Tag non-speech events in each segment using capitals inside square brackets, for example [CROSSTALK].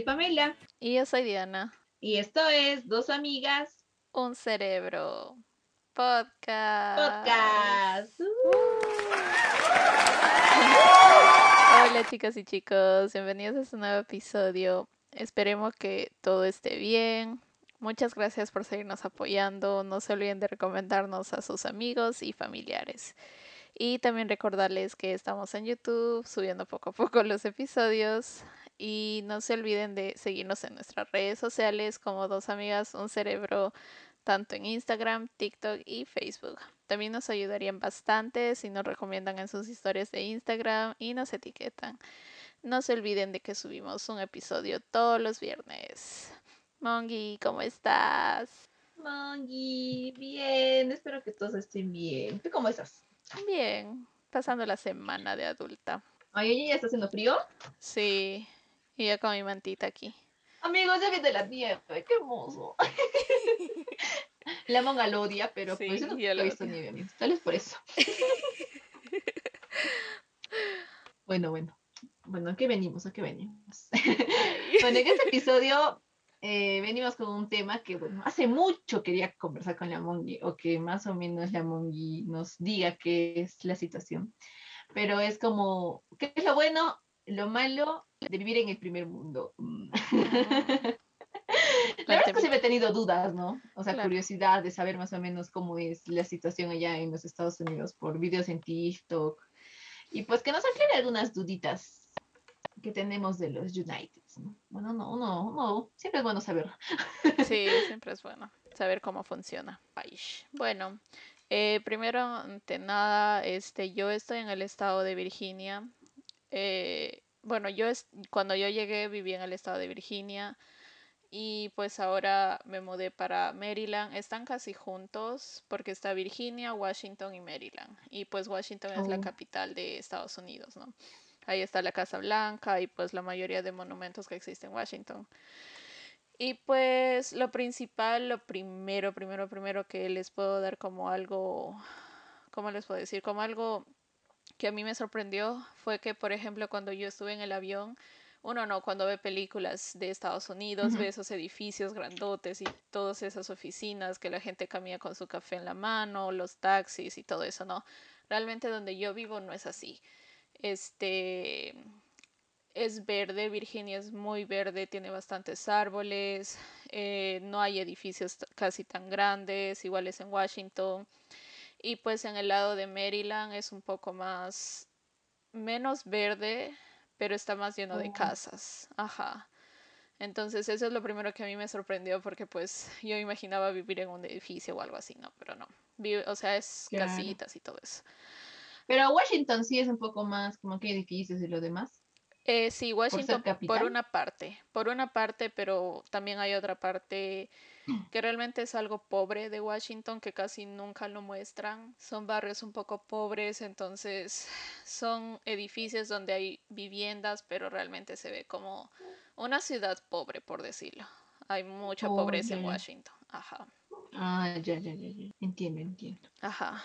soy Pamela. Y yo soy Diana. Y esto es Dos Amigas. Un Cerebro. Podcast. Podcast. Hola chicas y chicos, bienvenidos a este nuevo episodio. Esperemos que todo esté bien. Muchas gracias por seguirnos apoyando. No se olviden de recomendarnos a sus amigos y familiares. Y también recordarles que estamos en YouTube subiendo poco a poco los episodios. Y no se olviden de seguirnos en nuestras redes sociales como Dos Amigas, Un Cerebro, tanto en Instagram, TikTok y Facebook. También nos ayudarían bastante si nos recomiendan en sus historias de Instagram y nos etiquetan. No se olviden de que subimos un episodio todos los viernes. Mongi, ¿cómo estás? Mongi, bien. Espero que todos estén bien. ¿Tú cómo estás? Bien, pasando la semana de adulta. Ay, oye, ¿ya está haciendo frío? Sí, y yo con mi mantita aquí. Amigos, ya viene la nieve, qué hermoso. [LAUGHS] la monga lo odia, pero Sí, pues no yo he lo visto nieve, amigos. Tal vez por eso. [LAUGHS] bueno, bueno. Bueno, ¿a qué venimos? ¿A qué venimos? [LAUGHS] bueno, en este episodio eh, venimos con un tema que, bueno, hace mucho quería conversar con la Mongi, o que más o menos la Mongi nos diga qué es la situación. Pero es como, ¿qué es lo bueno, lo malo de vivir en el primer mundo? Mm. [LAUGHS] La verdad es que siempre he tenido dudas, ¿no? O sea, Claro. curiosidad de saber más o menos cómo es la situación allá en los Estados Unidos por videos en TikTok. Y pues que nos aclare algunas duditas que tenemos de los United, ¿no? Bueno, no, no, no, siempre es bueno saber. [LAUGHS] Sí, siempre es bueno saber cómo funciona. Ay, Bueno, eh, primero ante nada, este, yo estoy en el estado de Virginia. Eh, bueno, yo es, cuando yo llegué viví en el estado de Virginia y pues ahora me mudé para Maryland. Están casi juntos porque está Virginia, Washington y Maryland. Y pues Washington es la Oh. capital de Estados Unidos, ¿no? Ahí está la Casa Blanca y pues la mayoría de monumentos que existen en Washington. Y pues lo principal, lo primero, primero, primero que les puedo dar como algo, ¿cómo les puedo decir? Como algo que a mí me sorprendió fue que, por ejemplo, cuando yo estuve en el avión, uno no, cuando ve películas de Estados Unidos, ve esos edificios grandotes y todas esas oficinas que la gente camina con su café en la mano, los taxis y todo eso, ¿no? Realmente donde yo vivo no es así. Este es verde, Virginia es muy verde, tiene bastantes árboles, eh, no hay edificios casi tan grandes, iguales en Washington. Y pues en el lado de Maryland es un poco más, menos verde, pero está más lleno de Oh. casas. Ajá. Entonces eso es lo primero que a mí me sorprendió porque pues yo imaginaba vivir en un edificio o algo así, ¿no? Pero no. O sea, es Claro. casitas y todo eso. Pero Washington sí es un poco más como que edificios y lo demás. Eh, sí, Washington por una parte, por una parte, pero también hay otra parte que realmente es algo pobre de Washington que casi nunca lo muestran. Son barrios un poco pobres, entonces son edificios donde hay viviendas, pero realmente se ve como una ciudad pobre, por decirlo. Hay mucha Oh, pobreza en. Washington. Ajá, Ah, ya, ya, ya, ya. Entiendo, entiendo. ajá.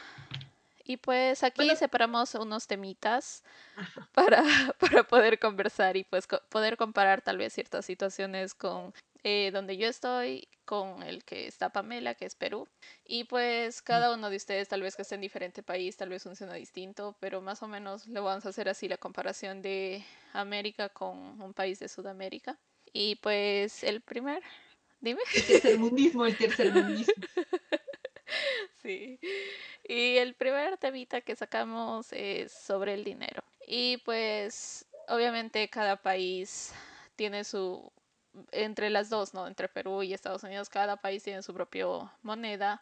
Y pues aquí Bueno. separamos unos temitas para, [LAUGHS] para poder conversar y pues co- poder comparar tal vez ciertas situaciones con eh, donde yo estoy, con el que está Pamela, que es Perú. Y pues cada uno de ustedes tal vez que esté en diferente país, tal vez funciona distinto, pero más o menos lo vamos a hacer así la comparación de América con un país de Sudamérica. Y pues el primer, dime. El tercermundismo, el tercermundismo. [LAUGHS] Sí. Y el primer temita que sacamos es sobre el dinero. Y pues obviamente cada país tiene su, entre las dos, ¿no? Entre Perú y Estados Unidos, cada país tiene su propia moneda.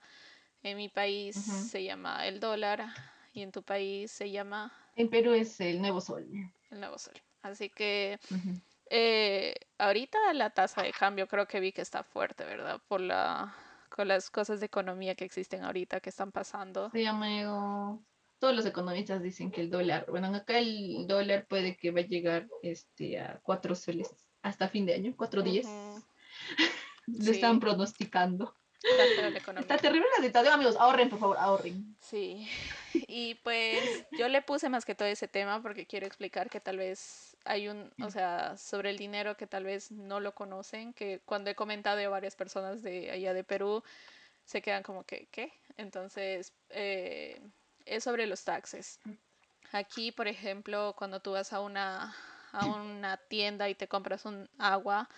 En mi país se llama el dólar y en tu país se llama En Perú es el nuevo sol. el nuevo sol. Así que eh, ahorita la tasa de cambio creo que vi que está fuerte, ¿verdad? Por la, con las cosas de economía que existen ahorita que están pasando. Sí, amigo. Todos los economistas dicen que el dólar, bueno, acá el dólar puede que va a llegar este, a cuatro soles hasta fin de año, cuatro días. Ujú. [LAUGHS] Lo Sí. están pronosticando. Está terrible la situación, amigos. Ahorren, por favor, ahorren. Sí, [LAUGHS] y pues yo le puse más que todo ese tema porque quiero explicar que tal vez hay un, o sea, sobre el dinero que tal vez no lo conocen, que cuando he comentado a varias personas de allá de Perú, se quedan como que, ¿qué? Entonces, eh, es sobre los taxes. Aquí, por ejemplo, cuando tú vas a una, a una tienda y te compras un agua,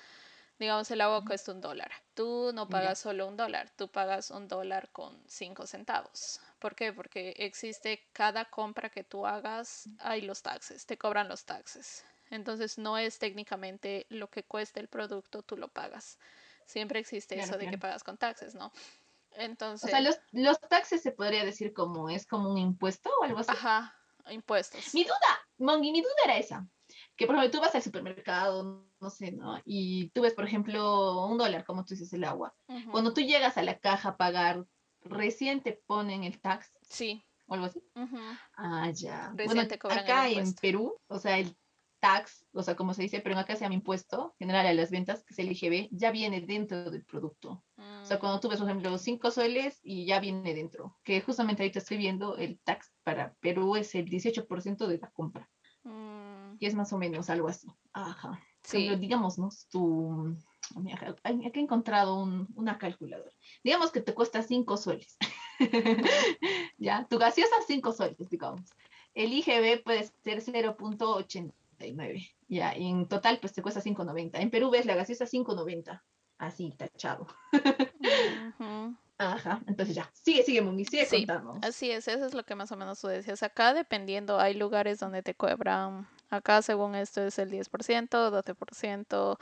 digamos el agua cuesta un dólar. Tú no pagas solo un dólar, tú pagas un dólar con cinco centavos. ¿Por qué? Porque existe cada compra que tú hagas, hay los taxes, te cobran los taxes. Entonces no es técnicamente lo que cuesta el producto, tú lo pagas. Siempre existe eso de que pagas con taxes, ¿no? Entonces. O sea, los, los taxes se podría decir como es como un impuesto o algo así. Ajá, impuestos. Mi duda, Mongi, mi duda era esa. Que por ejemplo tú vas al supermercado, no sé, ¿no? Y tú ves, por ejemplo, un dólar, como tú dices, el agua. Cuando tú llegas a la caja a pagar, recién te ponen el tax. Sí. O algo así. Ah, ya. Recién bueno, te cobran acá en Perú, o sea, el tax, o sea, como se dice, pero acá se llama impuesto general a las ventas, que es el IGB, ya viene dentro del producto. O sea, cuando tú ves, por ejemplo, cinco soles y ya viene dentro, que justamente ahorita estoy viendo el tax para Perú es el 18% de la compra. Y es más o menos algo así. Ajá. Sí. digamos, ¿no? Tu, aquí he encontrado una calculadora. Digamos que te cuesta cinco soles. [LAUGHS] ya, tu gaseosa cinco soles, digamos. El IGB puede ser 0.80 ya, y en total pues te cuesta 5.90. En Perú ves la gaseosa 5.90. Así, tachado. Ajá, entonces ya, sigue, sigue, Mumi, sigue sí, Así es, eso es lo que más o menos tú decías. Acá dependiendo, hay lugares donde te cobran, acá según esto es el 10%, 12%,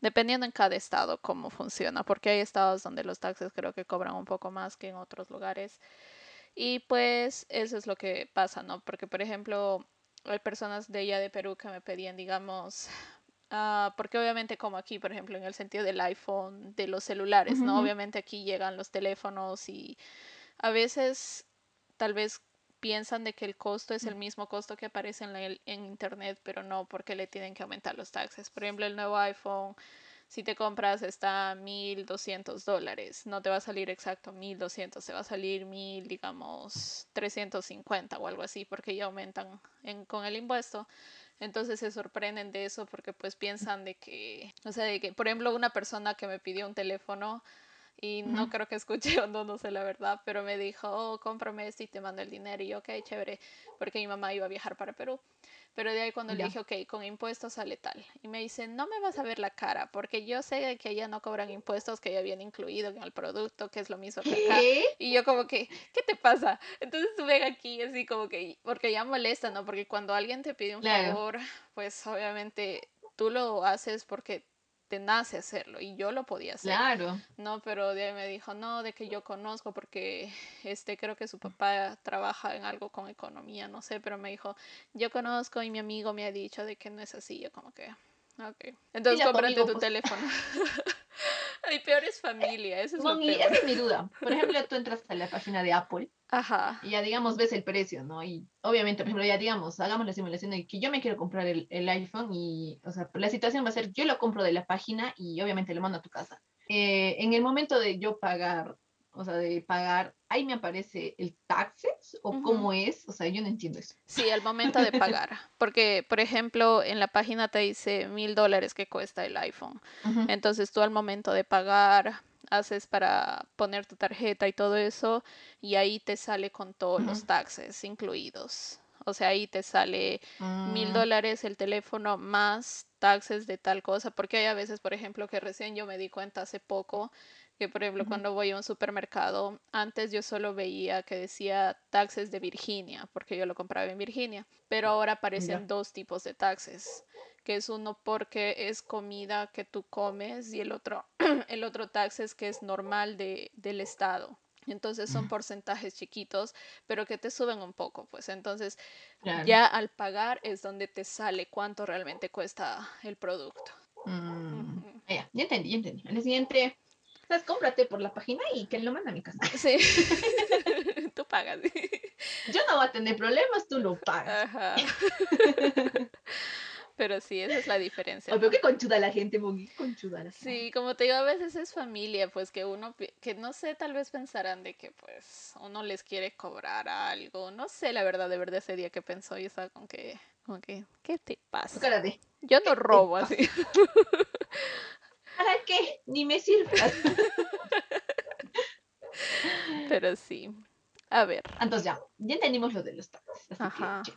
dependiendo en cada estado cómo funciona, porque hay estados donde los taxes creo que cobran un poco más que en otros lugares. Y pues eso es lo que pasa, ¿no? Porque por ejemplo, hay personas de allá de Perú que me pedían, digamos, uh, porque obviamente como aquí, por ejemplo, en el sentido del iPhone, de los celulares, ¿no? Obviamente aquí llegan los teléfonos y a veces tal vez piensan de que el costo es el mismo costo que aparece en, en internet, pero no, porque le tienen que aumentar los taxes. Por ejemplo, el nuevo iPhone si te compras está 1200 dólares, no te va a salir exacto 1200, te va a salir 1000, digamos 350 o algo así, porque ya aumentan con el impuesto. Entonces se sorprenden de eso porque pues piensan de que, o sea, de que, por ejemplo, una persona que me pidió un teléfono y no creo que escuche [LAUGHS] o no, no sé la verdad, pero me dijo, oh, cómprame este y te mando el dinero. Y yo, ok, chévere, porque mi mamá iba a viajar para Perú. Pero de ahí cuando le dije, ok, con impuestos sale tal. Y me dice, no me vas a ver la cara, porque yo sé que allá no cobran impuestos que ya habían incluido en el producto, que es lo mismo que acá. Y yo como que, ¿qué te pasa? Entonces tú ven aquí así como que, porque ya molesta, ¿no? Porque cuando alguien te pide un favor, pues obviamente tú lo haces porque te nace hacerlo y yo lo podía hacer. Claro. No, pero de ahí me dijo, no, de que yo conozco porque este creo que su papá trabaja en algo con economía, no sé, pero me dijo, yo conozco y mi amigo me ha dicho de que no es así, yo como que, ok. Entonces cómprate tu pues. teléfono. [LAUGHS] [LAUGHS] Hay peores familia, eso es lo peor. Esa es mi duda. [LAUGHS] Por ejemplo, tú entras a la página de Apple Ajá. y ya, digamos, ves el precio, ¿no? Y obviamente, por ejemplo, ya, digamos, hagamos la simulación de que yo me quiero comprar el, el iPhone y, o sea, la situación va a ser, yo lo compro de la página y obviamente lo mando a tu casa. Eh, en el momento de yo pagar o sea, de pagar, ahí me aparece el taxes o cómo es, o sea, yo no entiendo eso. Sí, al momento de pagar, [LAUGHS] porque, por ejemplo, en la página te dice mil dólares que cuesta el iPhone, entonces tú al momento de pagar haces para poner tu tarjeta y todo eso, y ahí te sale con todos los taxes incluidos. O sea, ahí te sale mil mm. dólares el teléfono más taxes de tal cosa, porque hay a veces, por ejemplo, que recién yo me di cuenta hace poco que por ejemplo cuando voy a un supermercado, antes yo solo veía que decía taxes de Virginia, porque yo lo compraba en Virginia, pero ahora aparecen dos tipos de taxes, que es uno porque es comida que tú comes y el otro, [CLEARS THROAT] el otro taxes que es normal de, del estado. Entonces son porcentajes chiquitos, pero que te suben un poco, pues entonces ya al pagar es donde te sale cuánto realmente cuesta el producto. Mm, ya, ya entendí, ya entendí. El siguiente cómprate por la página y que lo manda a mi casa. [LAUGHS] Sí. [LAUGHS] tú pagas. Yo no voy a tener problemas, tú lo pagas. Ajá. [LAUGHS] Pero sí, esa es la diferencia. ¿no? Veo que conchuda la gente, Mogi, conchuda la Sí, como te digo, a veces es familia, pues que uno, que no sé, tal vez pensarán de que pues uno les quiere cobrar algo. No sé, la verdad, de verdad, ese día que pensó y estaba con que Como que, ¿qué te pasa? Yo no robo así. ¿Para qué? Ni me sirve. [LAUGHS] Pero sí. A ver. Entonces ya, ya entendimos lo de los. Así Ajá. que.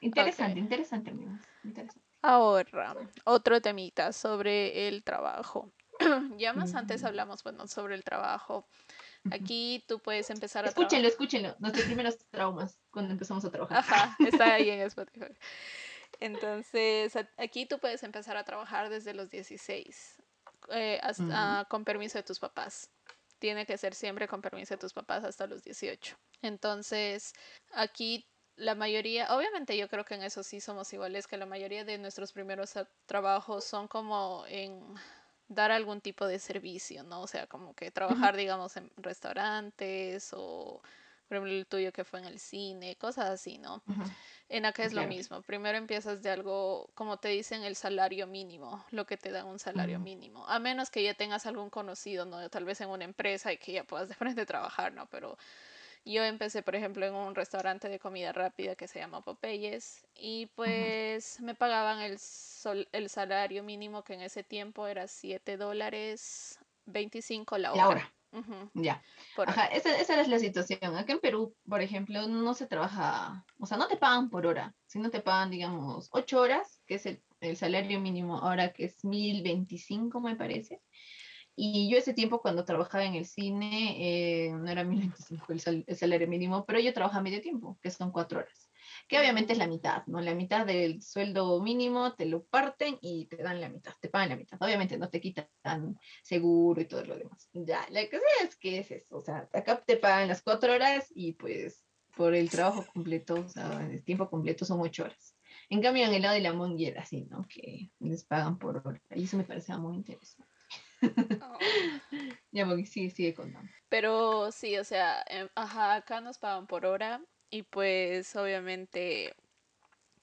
Interesante, interesante, amigos. Interesante. Ahora, otro temita sobre el trabajo. [CLEARS THROAT] Ya más antes Mm. hablamos, bueno, sobre el trabajo. Aquí tú puedes empezar a Escúchenlo, escúchenlo. Nuestros primeros traumas cuando empezamos a trabajar. Ajá, está ahí en [LAUGHS] Spotify. Entonces, aquí tú puedes empezar a trabajar desde los 16, eh, hasta- con permiso de tus papás. Tiene que ser siempre con permiso de tus papás hasta los 18. Entonces, aquí la mayoría, obviamente yo creo que en eso sí somos iguales, que la mayoría de nuestros primeros trabajos son como en dar algún tipo de servicio, ¿no? O sea, como que trabajar, digamos, en restaurantes o, por ejemplo, el tuyo que fue en el cine, cosas así, ¿no? Ujú. En acá es lo mismo. Primero empiezas de algo, como te dicen, el salario mínimo, lo que te dan un salario Ujú. mínimo. A menos que ya tengas algún conocido, ¿no? Tal vez en una empresa y que ya puedas de frente [LAUGHS] trabajar, ¿no? Pero yo empecé, por ejemplo, en un restaurante de comida rápida que se llama Popeyes y pues me pagaban el, sol- el salario mínimo que en ese tiempo era 7 dólares 25 la hora. La hora, Ya. por Ajá, esa, esa es la situación. Acá en Perú, por ejemplo, no se trabaja, o sea, no te pagan por hora, sino te pagan, digamos, ocho horas, que es el, el salario mínimo ahora, que es 1025, me parece. Y yo ese tiempo cuando trabajaba en el cine, eh, no era 1025 el, sal- el salario mínimo, pero yo trabajaba medio tiempo, que son cuatro horas. Que obviamente es la mitad, ¿no? La mitad del sueldo mínimo te lo parten y te dan la mitad, te pagan la mitad. Obviamente no te quitan seguro y todo lo demás. Ya, la cosa es que es eso, o sea, acá te pagan las cuatro horas y pues por el trabajo completo, o sea, el tiempo completo son ocho horas. En cambio, en el lado de la Mongi era así, ¿no? Que les pagan por hora. Y eso me parecía muy interesante. Oh. [LAUGHS] Ya, Mongi, sigue, sigue contando. Pero sí, o sea, em, ajá, acá nos pagan por hora y pues obviamente,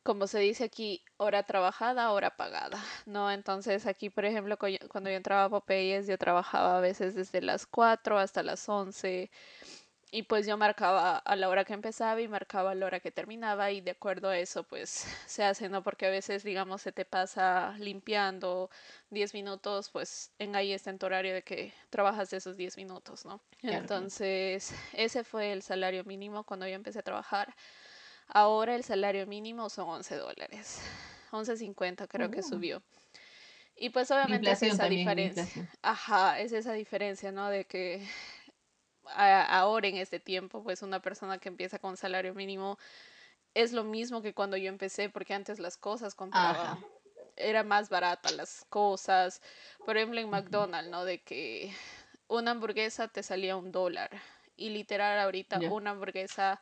como se dice aquí, hora trabajada, hora pagada, [LAUGHS] ¿no? Entonces aquí, por ejemplo, cuando yo entraba a Popeyes, yo trabajaba a veces desde las 4 hasta las 11 y pues yo marcaba a la hora que empezaba y marcaba a la hora que terminaba y de acuerdo a eso pues [LAUGHS] se hace, ¿no? Porque a veces, digamos, se te pasa limpiando 10 minutos, pues en ahí está en tu horario de que trabajas esos 10 minutos, ¿no? Entonces, ese fue el salario mínimo cuando yo empecé a trabajar. Ahora el salario mínimo son 11 dólares. 11.50 creo que Oh. subió. Y pues obviamente es esa diferencia. inflación. Ajá, es esa diferencia, ¿no? De que a- ahora en este tiempo, pues una persona que empieza con salario mínimo es lo mismo que cuando yo empecé, porque antes las cosas compraba, Ajá. era más barata las cosas. Por ejemplo, en. McDonald's, ¿no? De que una hamburguesa te salía un dólar. Y literal ahorita una hamburguesa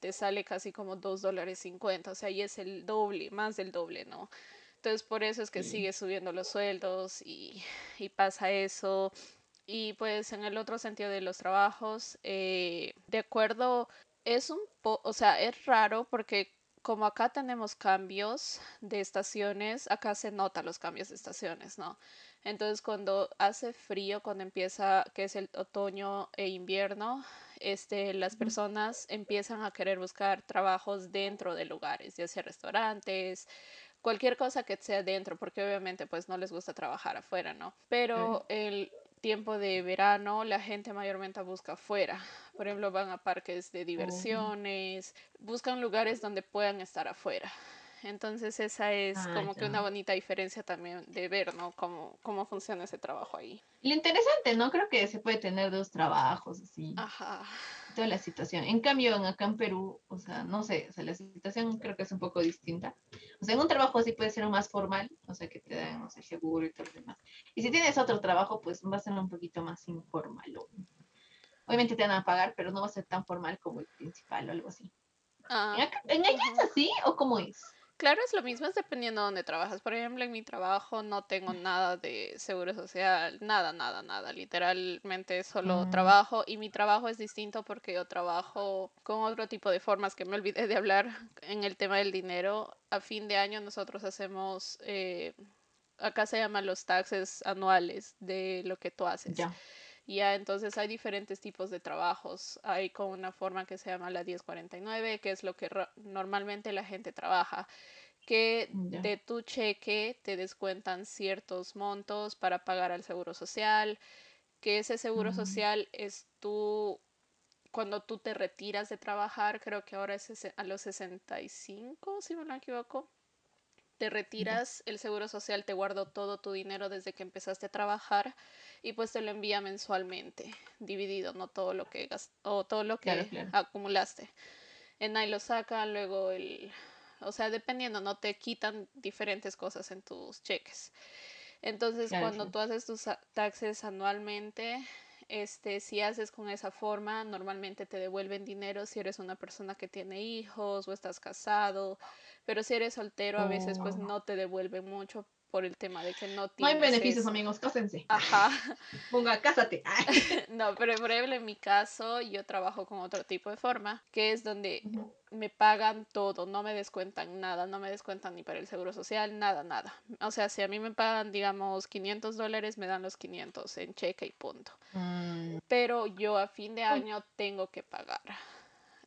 te sale casi como dos dólares cincuenta. O sea, y es el doble, más del doble, ¿no? Entonces por eso es que Sí. sigue subiendo los sueldos y, y pasa eso. Y pues en el otro sentido de los trabajos, eh, de acuerdo, es un po, o sea, es raro porque como acá tenemos cambios de estaciones, acá se notan los cambios de estaciones, ¿no? Entonces cuando hace frío, cuando empieza, que es el otoño e invierno, este, las personas empiezan a querer buscar trabajos dentro de lugares, ya sea restaurantes, cualquier cosa que sea dentro, porque obviamente pues no les gusta trabajar afuera, ¿no? Pero el tiempo de verano la gente mayormente busca afuera. Por ejemplo, van a parques de Oh. diversiones, buscan lugares donde puedan estar afuera. Entonces esa es Ah, como que una bonita diferencia también de ver, ¿no? Cómo, cómo funciona ese trabajo ahí. Lo interesante, ¿no? Creo que se puede tener dos trabajos, así, Ajá. La situación. En cambio, en acá en Perú, o sea, no sé, o sea, la situación creo que es un poco distinta. O sea, en un trabajo sí puede ser más formal, o sea, que te dan, no sé, seguro y todo lo demás. Y si tienes otro trabajo, pues va a ser un poquito más informal. o- Obviamente te van a pagar, pero no va a ser tan formal como el principal o algo así. ¿En, Ah, acá- en allá es así o cómo es? Claro, es lo mismo, es dependiendo de dónde trabajas. Por ejemplo, en mi trabajo no tengo nada de seguro social, nada, nada, nada. Literalmente solo Mm. trabajo y mi trabajo es distinto porque yo trabajo con otro tipo de formas que me olvidé de hablar [LAUGHS] en el tema del dinero. A fin de año nosotros hacemos, eh, acá se llaman los taxes anuales de lo que tú haces. Ya. Ya, entonces hay diferentes tipos de trabajos. Hay con una forma que se llama la 1049, que es lo que normalmente la gente trabaja. que de tu cheque te descuentan ciertos montos para pagar al seguro social, que ese seguro Mm, social es tú, cuando tú te retiras de trabajar, creo que ahora es a los 65, si no me equivoco, te retiras, el seguro social te guardó todo tu dinero desde que empezaste a trabajar y pues te lo envía mensualmente, dividido, no todo lo que gas- o todo lo que claro. acumulaste. En ahí lo sacan, luego el, o sea, dependiendo, no te quitan diferentes cosas en tus cheques. Entonces, Claro, cuando tú haces tus taxes anualmente, este, si haces con esa forma, normalmente te devuelven dinero si eres una persona que tiene hijos o estás casado, pero si eres soltero, a veces pues Oh, no te devuelven mucho por el tema de que no no hay beneficios, eso. amigos, cásense. Ajá. [LAUGHS] Ponga, cásate. [LAUGHS] No, pero por ejemplo, en mi caso, yo trabajo con otro tipo de forma, que es donde me pagan todo, no me descuentan nada, no me descuentan ni para el seguro social, nada, nada. O sea, si a mí me pagan, digamos, 500 dólares, me dan los 500 en cheque y punto. Mm, Pero yo a fin de año tengo que pagar.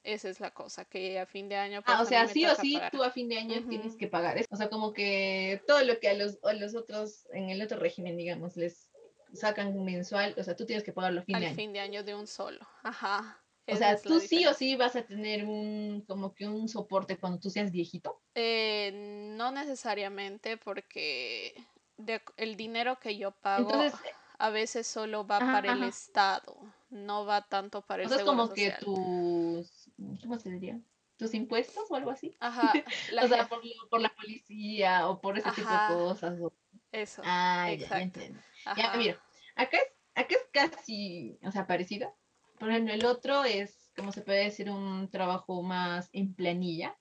Esa es la cosa, que a fin de año Ah, o sea, sí o sí, pagar. tú a fin de año tienes que pagar. Es- O sea, como que todo lo que a los, a los otros, en el otro régimen, digamos, les sacan mensual, o sea, tú tienes que pagarlo a fin Al de año. fin de año de un solo. Ajá. O sea, tú sí o sí vas a tener un, como que un soporte cuando tú seas viejito. Eh, no necesariamente porque de- el dinero que yo pago Entonces, a veces solo va ajá, para el. Estado, no va tanto para el sea, es seguro como que tus, ¿cómo se diría? Tus impuestos o algo así. Ajá, [LAUGHS] la O sea, por, por la policía o por ese tipo de ajá, cosas. o- eso, Ah, ya, ya exacto. entiendo. Ya, Ajá. mira, acá es, acá es casi, o sea, parecida. Por ejemplo, el otro es, como se puede decir, un trabajo más en planilla,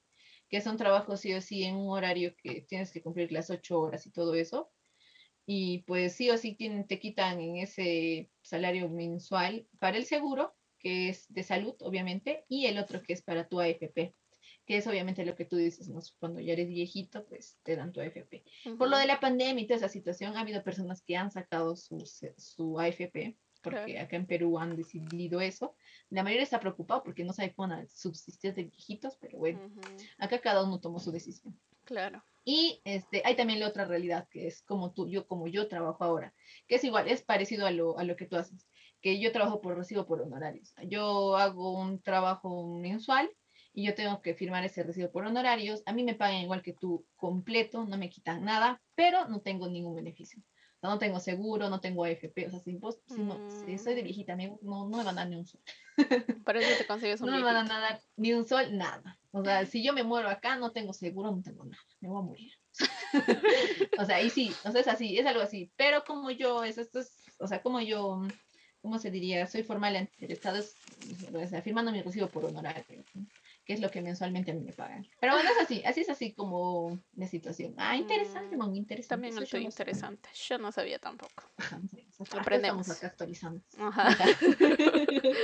que son trabajos sí o sí en un horario que tienes que cumplir las ocho horas y todo eso. Y pues sí o sí tienen, te quitan en ese salario mensual para el seguro, que es de salud, obviamente, y el otro que es para tu AFP, que es obviamente lo que tú dices, ¿no? Cuando ya eres viejito, pues te dan tu AFP. Por lo de la pandemia y toda esa situación, ha habido personas que han sacado su, su AFP, claro. porque acá en Perú han decidido eso. La mayoría está preocupado porque no sabe cómo subsistir de viejitos, pero bueno, acá cada uno tomó su decisión. claro. Y este, hay también la otra realidad que es como tú, yo, como yo trabajo ahora, que es igual, es parecido a lo, a lo que tú haces, que yo trabajo por recibo por honorarios. Yo hago un trabajo mensual y yo tengo que firmar ese recibo por honorarios. A mí me pagan igual que tú completo, no me quitan nada, pero no tengo ningún beneficio. O sea, no tengo seguro, no tengo AFP, o sea, si, vos, si, no, si soy de viejita, no, no me van a dar ni un sol. [LAUGHS] para eso te consigues [LAUGHS] un No me van viejito. a dar ni un sol, nada. O sea, si yo me muero acá, no tengo seguro, no tengo nada, me voy a morir. [LAUGHS] o sea, y sí, o sea, es así, es algo así. Pero como yo, es, esto es, o sea, como yo, ¿cómo se diría? Soy formal ante el Estado, es, o sea, firmando mi recibo por honorario, ¿no? que es lo que mensualmente a mí me pagan. Pero bueno, es así, así es así como la situación. Ah, interesante, Mm, muy interesante. también no sabía. interesante. Yo no sabía tampoco. Ajá, sea, acá estamos Aprendemos. acá actualizando. Ajá. [LAUGHS]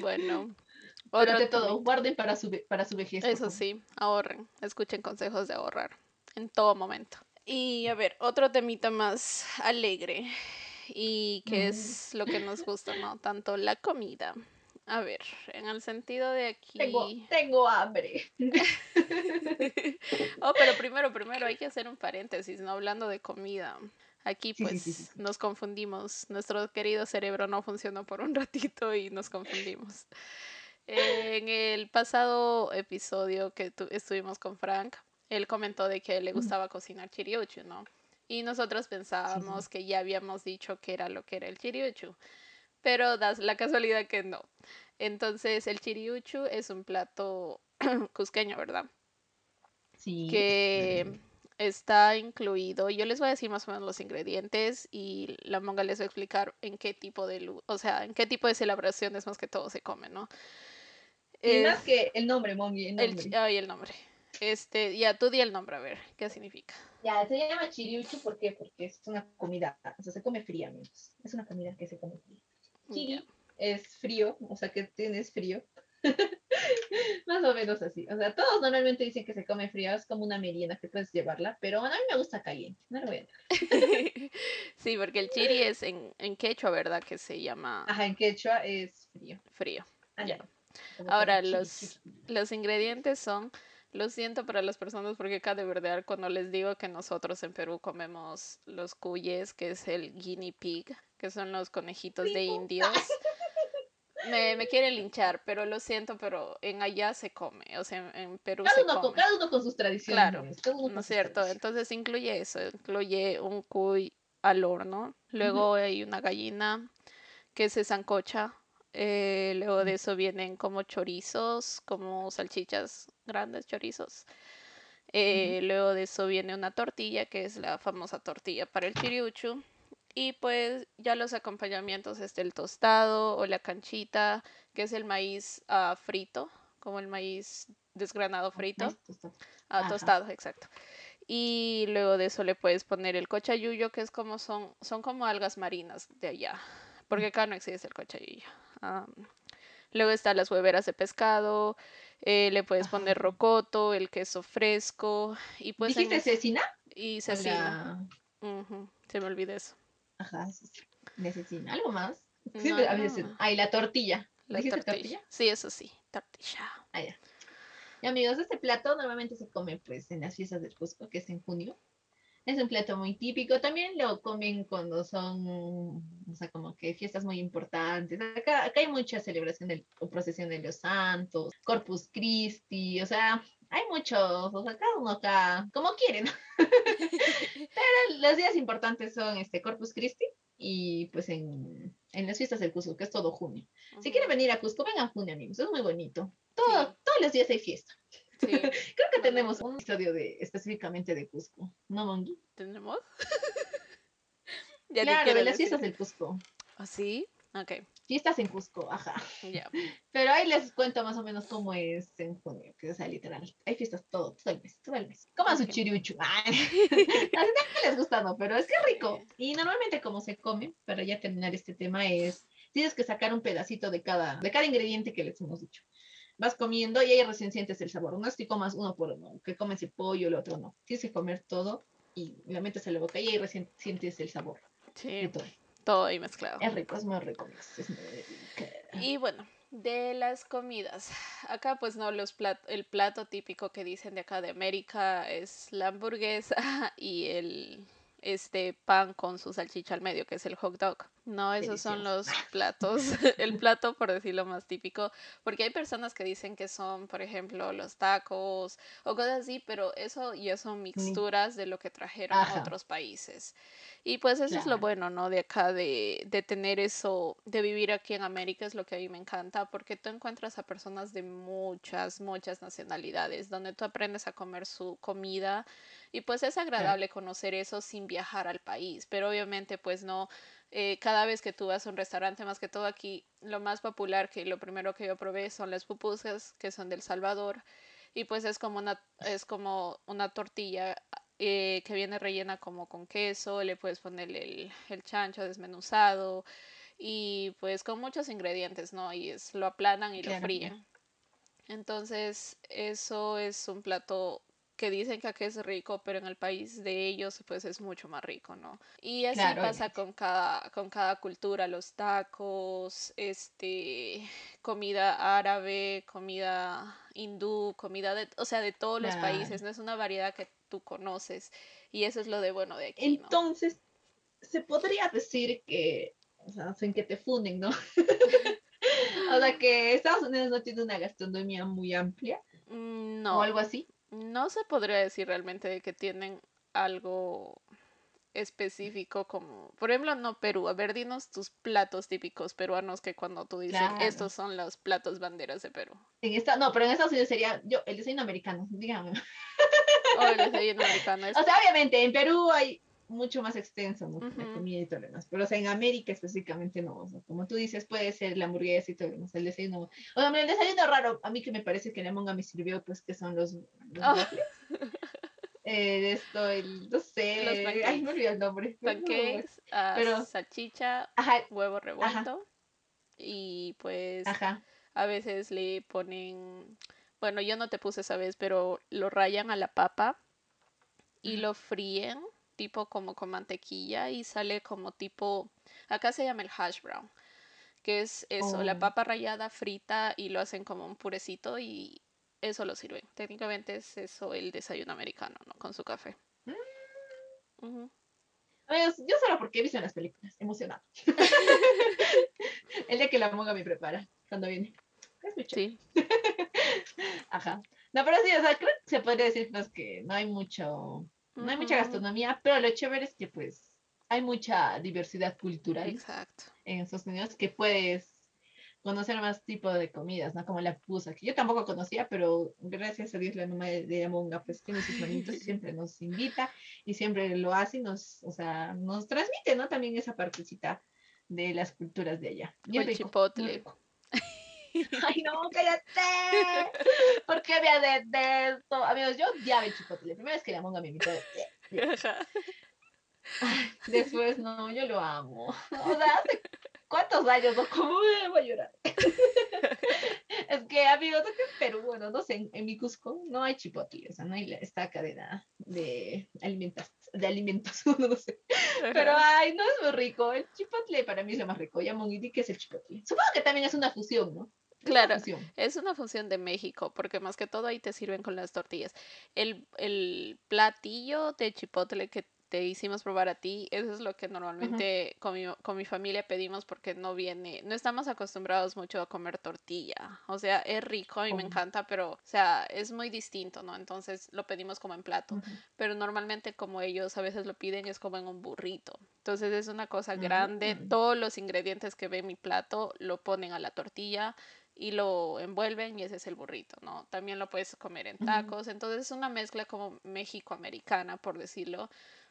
Bueno, Pero ante todo, guarden para su, para su vejez, Eso sí, ahorren, escuchen consejos de ahorrar en todo momento. Y a ver, otro temita más alegre y Mm. es lo que nos gusta, ¿no? Tanto la comida. A ver, en el sentido de Tengo, aquí... tengo hambre. [LAUGHS] Oh, pero primero, primero hay que hacer un paréntesis, ¿no? Hablando de comida. Aquí Sí, sí, sí, sí. pues nos confundimos. Nuestro querido cerebro no funcionó por un [LAUGHS] ratito y nos confundimos. En el pasado episodio que tu- estuvimos con Frank, él comentó de que le gustaba cocinar chiriuchu, ¿no? Y nosotros sí. pensábamos que ya habíamos dicho que era lo que era el chiriuchu, pero das la casualidad que no. Entonces el chiriuchu es un plato [CLEARS THROAT] cusqueño, ¿verdad? Sí. Que está incluido, yo les voy a decir más o menos los ingredientes y la monga les va a explicar en qué tipo de, o sea, en qué tipo de celebraciones más que todo se come, ¿no? Y más que el nombre, Mongi, el el, el nombre. Este, ya tú di el nombre, a ver, ¿qué significa? Ya, se llama chiriuchu, ¿por qué? Porque es una comida, o sea, se come fría, amigos. Es una comida que se come fría. Chiri es frío, o sea, que tienes frío. [LAUGHS] Más o menos así. O sea, todos normalmente dicen que se come frío, es como una merienda que puedes llevarla, pero bueno, a mí me gusta caliente, no lo voy a negar. [LAUGHS] sí, porque el chiri es en, en quechua, ¿verdad? Que se llama Ajá, en quechua es frío. frío. Ah, Ya. Ahora, los, los ingredientes son Lo siento para las personas porque acá de verdad cuando les digo que nosotros en Perú comemos los cuyes, que es el guinea pig, que son los conejitos de indios, me, me quieren linchar, pero lo siento, pero en allá se come, o sea, en Perú Cada se uno, con, come. cada uno con sus tradiciones. Claro, cada uno ¿no con es cierto? Entonces incluye eso, incluye un cuy al horno, luego hay una gallina que se sancocha, eh, luego de eso vienen como chorizos, como salchichas grandes, chorizos. Eh, luego de eso viene una tortilla, que es la famosa tortilla para el chiriuchu. Y pues ya los acompañamientos es el tostado o la canchita, que es el maíz ah, frito, como el maíz desgranado frito. Esto está- Ah, tostado, exacto. Y luego de eso le puedes poner el cochayuyo, que es como son, son como algas marinas de allá, porque acá no existe el cochayuyo. Luego están las hueveras de pescado, eh, le puedes Ajá. poner rocoto, el queso fresco y pues ¿Dijiste cecina? y cecina. se me olvidó eso. Ajá, sí, sí. de cecina. ¿Algo más? No, Siempre había no. Ah, y la tortilla. La ¿Dijiste tortilla. tortilla? Sí, eso sí, tortilla. Ah, ya. Y amigos, este plato normalmente se come pues en las fiestas del Cusco, que es en junio. Es un plato muy típico. También lo comen cuando son, o sea, como que fiestas muy importantes. Acá, acá hay mucha celebración del, o procesión de los santos, Corpus Christi, o sea, hay muchos, o sea, cada uno acá, como quieren. [LAUGHS] Pero los días importantes son este Corpus Christi y pues en, en las fiestas del Cusco, que es todo junio. Si quieren venir a Cusco, vengan a junio, amigos, es muy bonito. Todo, Sí. Todos los días hay fiesta. Sí, [LAUGHS] Creo que tenemos un episodio de, específicamente de Cusco, ¿no, Mongi? ¿tenemos? [LAUGHS] Ya Claro, de las fiestas del Cusco. ¿Ah, sí? Ok, Fiestas en Cusco, ajá. ya. [LAUGHS] Pero ahí les cuento más o menos cómo es en junio, que o sea, literal. Hay fiestas todo, todo el mes, todo el mes. Coman su chiriuchu. Ay, no les gusta, no, pero es que rico. Y normalmente como se come, para ya terminar este tema, es, tienes que sacar un pedacito de cada, de cada ingrediente que les hemos dicho. Vas comiendo y ahí recién sientes el sabor. No es que comas uno por uno, que comes el pollo, el otro no. Tienes que comer todo y la metes en la boca y ahí recién sientes el sabor de Sí, todo. todo ahí mezclado. Es rico, es muy rico. amigos, Es muy rico. Y bueno, de las comidas. Acá pues no, los plat- el plato típico que dicen de acá de América es la hamburguesa [LAUGHS] y el este pan con su salchicha al medio, que es el hot dog. No, esos son los [LAUGHS] platos, [LAUGHS] el plato por decirlo más típico, porque hay personas que dicen que son, por ejemplo, los tacos o cosas así, pero eso ya son mixturas de lo que trajeron Ajá. otros países. Y pues eso es lo bueno, ¿no? De acá, de, de tener eso, de vivir aquí en América es lo que a mí me encanta, porque tú encuentras a personas de muchas, muchas nacionalidades, donde tú aprendes a comer su comida y pues es agradable conocer eso sin viajar al país, pero obviamente pues no, eh, cada vez que tú vas a un restaurante, más que todo aquí, lo más popular que lo primero que yo probé son las pupusas, que son del Salvador, y pues es como una, es como una tortilla eh, que viene rellena como con queso, le puedes poner el, el chancho desmenuzado y pues con muchos ingredientes, ¿no? Y es, lo aplanan y lo fríen. Entonces, eso es un plato que dicen que aquí es rico, pero en el país de ellos pues es mucho más rico, ¿no? Y así Claro, pasa con cada, con cada cultura, los tacos, este, comida árabe, comida hindú, comida de, o sea, de todos los países, no es una variedad que tú conoces y eso es lo de bueno de aquí, ¿no? Entonces, se podría decir que, o sea, sin que te funden, ¿no? [LAUGHS] o sea, que Estados Unidos no tiene una gastronomía muy amplia Mm, o No, algo así. No se podría decir realmente de que tienen algo específico como, por ejemplo, no Perú. A ver, dinos tus platos típicos peruanos que cuando tú dices Claro. estos son los platos banderas de Perú. En esta, no, pero en Estados Unidos sería yo, el desayuno americano, dígame. O el [LAUGHS] desayuno americano es O sea, obviamente, en Perú hay mucho más extenso, ¿no? La comida y todo lo demás. Pero, o sea, en América específicamente no. O sea, como tú dices, puede ser la hamburguesa y todo lo demás. El desayuno. O sea, el desayuno raro, a mí que me parece que la monga me sirvió, pues, que son los, los waffles. [LAUGHS] Eh, esto, el, no sé. Los Ay, pancakes. me olvidé el nombre. pancakes, Pero- salchicha, Ajá, huevo revuelto y pues ajá. a veces le ponen, bueno, yo no te puse esa vez, pero lo rayan a la papa y lo fríen, tipo como con mantequilla y sale como tipo, acá se llama el hash brown, que es eso, la Oh. papa rallada frita y lo hacen como un purecito y eso lo sirven. Técnicamente es eso el desayuno americano, ¿no? Con su café. Mm. yo solo porque he visto en las películas, emocionado. [LAUGHS] el día que la monga me prepara, cuando viene. Sí. [LAUGHS] Ajá. No, pero sí, o sea, creo que se podría decir pues, que no hay mucho, no hay mucha gastronomía, pero lo chévere es que pues hay mucha diversidad cultural Exacto. en Estados Unidos que puedes conocer más tipo de comidas, ¿no? Como la pusa, que yo tampoco conocía, pero gracias a Dios la mamá de, Amonga pues tiene sus manitos, [LAUGHS] siempre nos invita y siempre lo hace y nos, o sea, nos transmite, ¿no? También esa partecita de las culturas de allá. Y el chipotle. [LAUGHS] Ay, no, cállate. ¿Por qué me de esto? Amigos, yo odiaba el chipotle. La primera vez que la monga me invitó. después, no, yo lo amo. O sea, hace cuántos años, ¿no? ¿Cómo me voy a llorar? [LAUGHS] es que, amigos, que en Perú, bueno, no sé, en, mi Cusco no hay chipotle, o sea, no hay esta cadena de alimentos, de alimentos, [LAUGHS] no sé. Pero, ay, no es muy rico. El chipotle para mí es lo más rico. Ya Monguiti, ¿qué es el chipotle? Supongo que también es una fusión, ¿no? Claro, es una función de México, porque más que todo ahí te sirven con las tortillas. El, el platillo de chipotle que te hicimos probar a ti, eso es lo que normalmente con, mi, con mi familia pedimos porque no viene, no estamos acostumbrados mucho a comer tortilla, o sea, es rico y me encanta, pero, o sea, es muy distinto, ¿no? Entonces lo pedimos como en plato, pero normalmente como ellos a veces lo piden es como en un burrito, entonces es una cosa grande, mm. todos los ingredientes que ve mi plato lo ponen a la tortilla y lo envuelven y ese es el burrito, ¿no? También lo puedes comer en tacos, entonces es una mezcla como México-americana, por decirlo,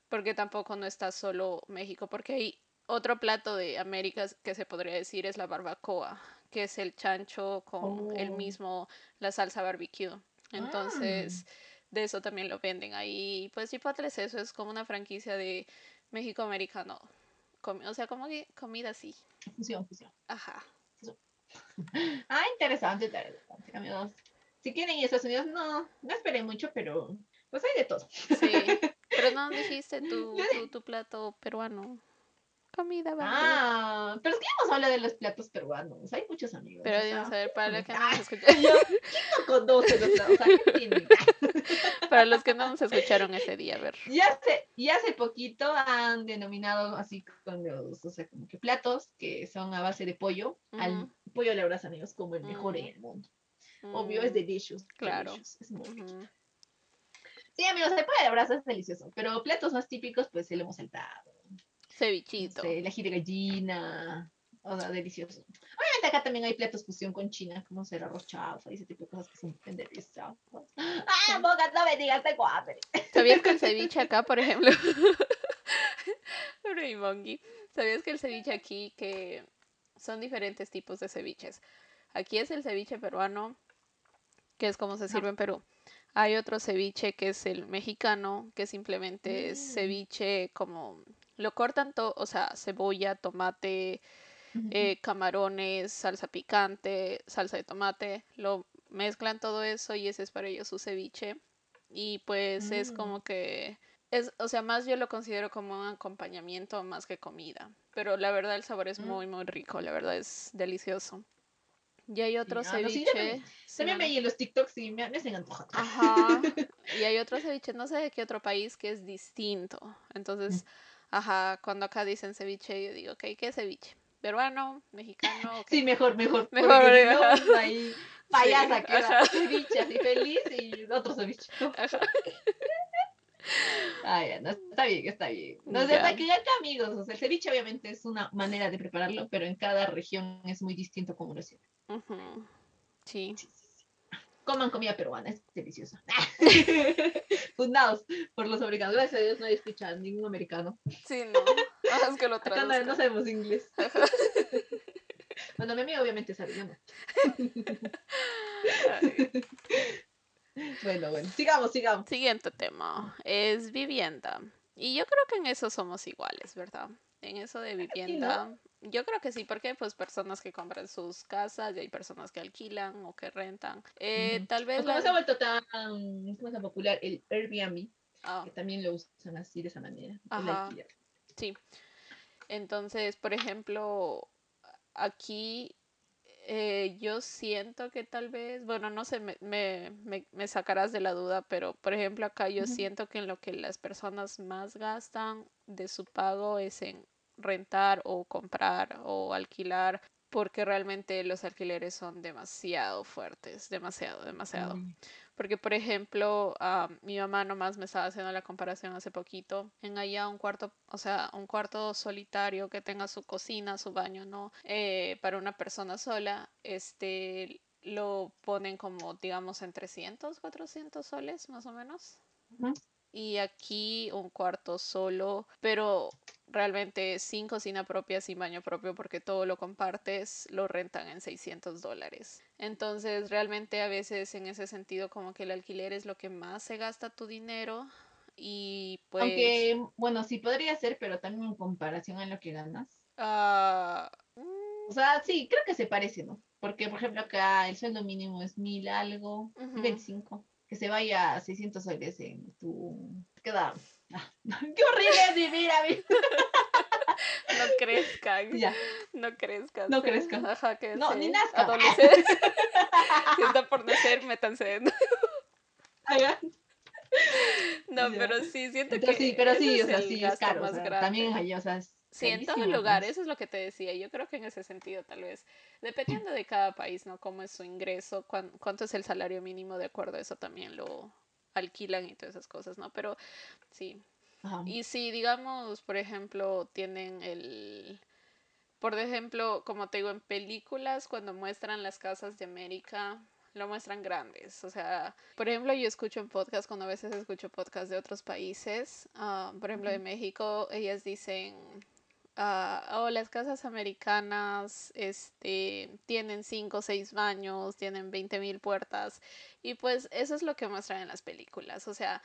porque tampoco no está solo México, porque hay otro plato de América que se podría decir es la barbacoa, que es el chancho con el oh. mismo, la salsa barbecue. Entonces, ah. de eso también lo venden ahí. Pues Chipotle es eso, es como una franquicia de México americano. o sea, como comida así. Fusión, fusión. Ajá. [LAUGHS] Ah, interesante, interesante, amigos. Si quieren ir a Estados Unidos, no, no esperen mucho, pero pues hay de todo. Sí. [LAUGHS] Pero no dijiste tu, tu, tu plato peruano. Comida, ¿vale? Ah, pero es que hemos hablado de los platos peruanos. Hay muchos amigos. Pero a ver, para los que no nos escucharon. ¿Quién no conoce los platos? O sea, ¿qué [LAUGHS] para los que no nos escucharon ese día, a ver. Y hace, y hace poquito han denominado así con los, o sea, como que platos que son a base de pollo. Al pollo a la brasa, amigos, como el mejor en el mundo. Obvio, es delicious. Claro. Es muy Sí, amigos, el pollo a la brasa es delicioso, pero platos más típicos, pues el hemos saltado. Cevichito. Sí, la de gallina. O sea, delicioso. Obviamente acá también hay platos fusión con China, como ser arroz chaufa y ese tipo de cosas que son deliciosas. ¡Ah, boca, no me digas, tengo hambre! ¿Sabías que el [LAUGHS] ceviche acá, por ejemplo? [LAUGHS] ¿Sabías que el ceviche aquí, que son diferentes tipos de ceviches? Aquí es el ceviche peruano, que es como se sirve en Perú. Hay otro ceviche que es el mexicano, que simplemente es mm. ceviche como lo cortan todo, o sea, cebolla, tomate, eh, camarones, salsa picante, salsa de tomate, lo mezclan todo eso y ese es para ellos su ceviche. Y pues es mm. como que es, o sea, más yo lo considero como un acompañamiento más que comida. Pero la verdad el sabor es mm. muy, muy rico, la verdad es delicioso. Y hay otro ceviche. Se me en los TikToks y me, me hacen antojar. Ajá. [LAUGHS] Y hay otro ceviche, no sé de qué otro país, que es distinto. Entonces, mm. ajá, cuando acá dicen ceviche, yo digo, ok, ¿qué ceviche? ¿Peruano? ¿Mexicano? Sí, mejor, mejor. [LAUGHS] Mejor. No, ahí payasa que era ceviche así feliz y otro ceviche. Ajá. [LAUGHS] Ya, no, está bien, está bien. No sé, ya. que ya amigos, o sea, el ceviche obviamente es una manera de prepararlo, pero en cada región es muy distinto como lo sirven. sí. Coman comida peruana, es deliciosa. [LAUGHS] Fundados por los americanos. Gracias a Dios no hay escuchado ningún americano. Sí, no. Ah, es que lo Acá no, no, sabemos inglés. bueno, mi amigo obviamente sabe, yo no. [LAUGHS] [LAUGHS] Bueno, bueno, sigamos, sigamos. Siguiente tema es vivienda. Y yo creo que en eso somos iguales, ¿verdad? En eso de vivienda. Yo creo que sí, porque pues personas que compran sus casas y hay personas que alquilan o que rentan. Eh, Tal vez... ¿Cómo se ha vuelto tan, popular el Airbnb? Ah. Que también lo usan así, de esa manera. Ajá. Sí. Entonces, por ejemplo, aquí eh, yo siento que tal vez, bueno, no sé, me, me, me, sacarás de la duda, pero por ejemplo acá yo siento que en lo que las personas más gastan de su pago es en rentar o comprar o alquilar porque realmente los alquileres son demasiado fuertes, demasiado, demasiado. Porque, por ejemplo, mi mamá nomás me estaba haciendo la comparación hace poquito. En allá un cuarto, o sea, un cuarto solitario que tenga su cocina, su baño, ¿no? Eh, para una persona sola, este, lo ponen como, digamos, en 300, 400 soles, más o menos. Y aquí un cuarto solo, pero realmente sin cocina propia, sin baño propio, porque todo lo compartes, lo rentan en 600 dólares. Entonces, realmente a veces en ese sentido, como que el alquiler es lo que más se gasta tu dinero. Y pues. Aunque, bueno, sí podría ser, pero también en comparación a lo que ganas. Uh, O sea, sí, creo que se parece, ¿no? Porque, por ejemplo, acá el sueldo mínimo es mil algo, uh 25. Que se vaya a 600 soles en tu. Queda [LAUGHS] Qué horrible es vivir a mí. [LAUGHS] No crezcan. No crezcan. No crezcan. Ajá, que no, ni nazcan. [LAUGHS] si está por nacer, métanse. No, pero sí, siento que. Sí, pero sí, o sea, sí, es caro. Más también o sea, Sí, en todo lugar, eso es lo que te decía. Yo creo que en ese sentido, tal vez, dependiendo de cada país, ¿no? Cómo es su ingreso, cuánto es el salario mínimo, de acuerdo a eso también lo, alquilan y todas esas cosas, ¿no? Pero sí. Y si, digamos, por ejemplo, tienen el... Por ejemplo, como te digo, en películas, cuando muestran las casas de América, lo muestran grandes. O sea, por ejemplo, yo escucho en podcast, cuando a veces escucho podcast de otros países, ah, por ejemplo, de México, ellas dicen, uh, oh, las casas americanas este, tienen cinco o seis baños, tienen 20 mil puertas. Y pues eso es lo que muestran en las películas. O sea,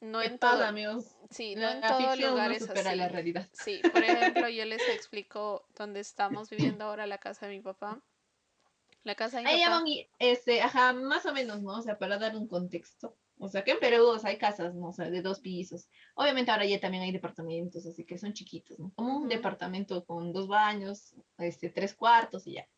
no en todo. amigos. Sí, no en todos lugares supera la realidad. Sí, por ejemplo, [LAUGHS] yo les explico dónde estamos viviendo ahora, la casa de mi papá. La casa de mi papá. Este, ajá, más o menos, ¿no? O sea, para dar un contexto. O sea, que en Perú hay casas, ¿no? O sea, de dos pisos. Obviamente ahora ya también hay departamentos, así que son chiquitos, ¿no? Como un departamento con dos baños, este, tres cuartos y ya.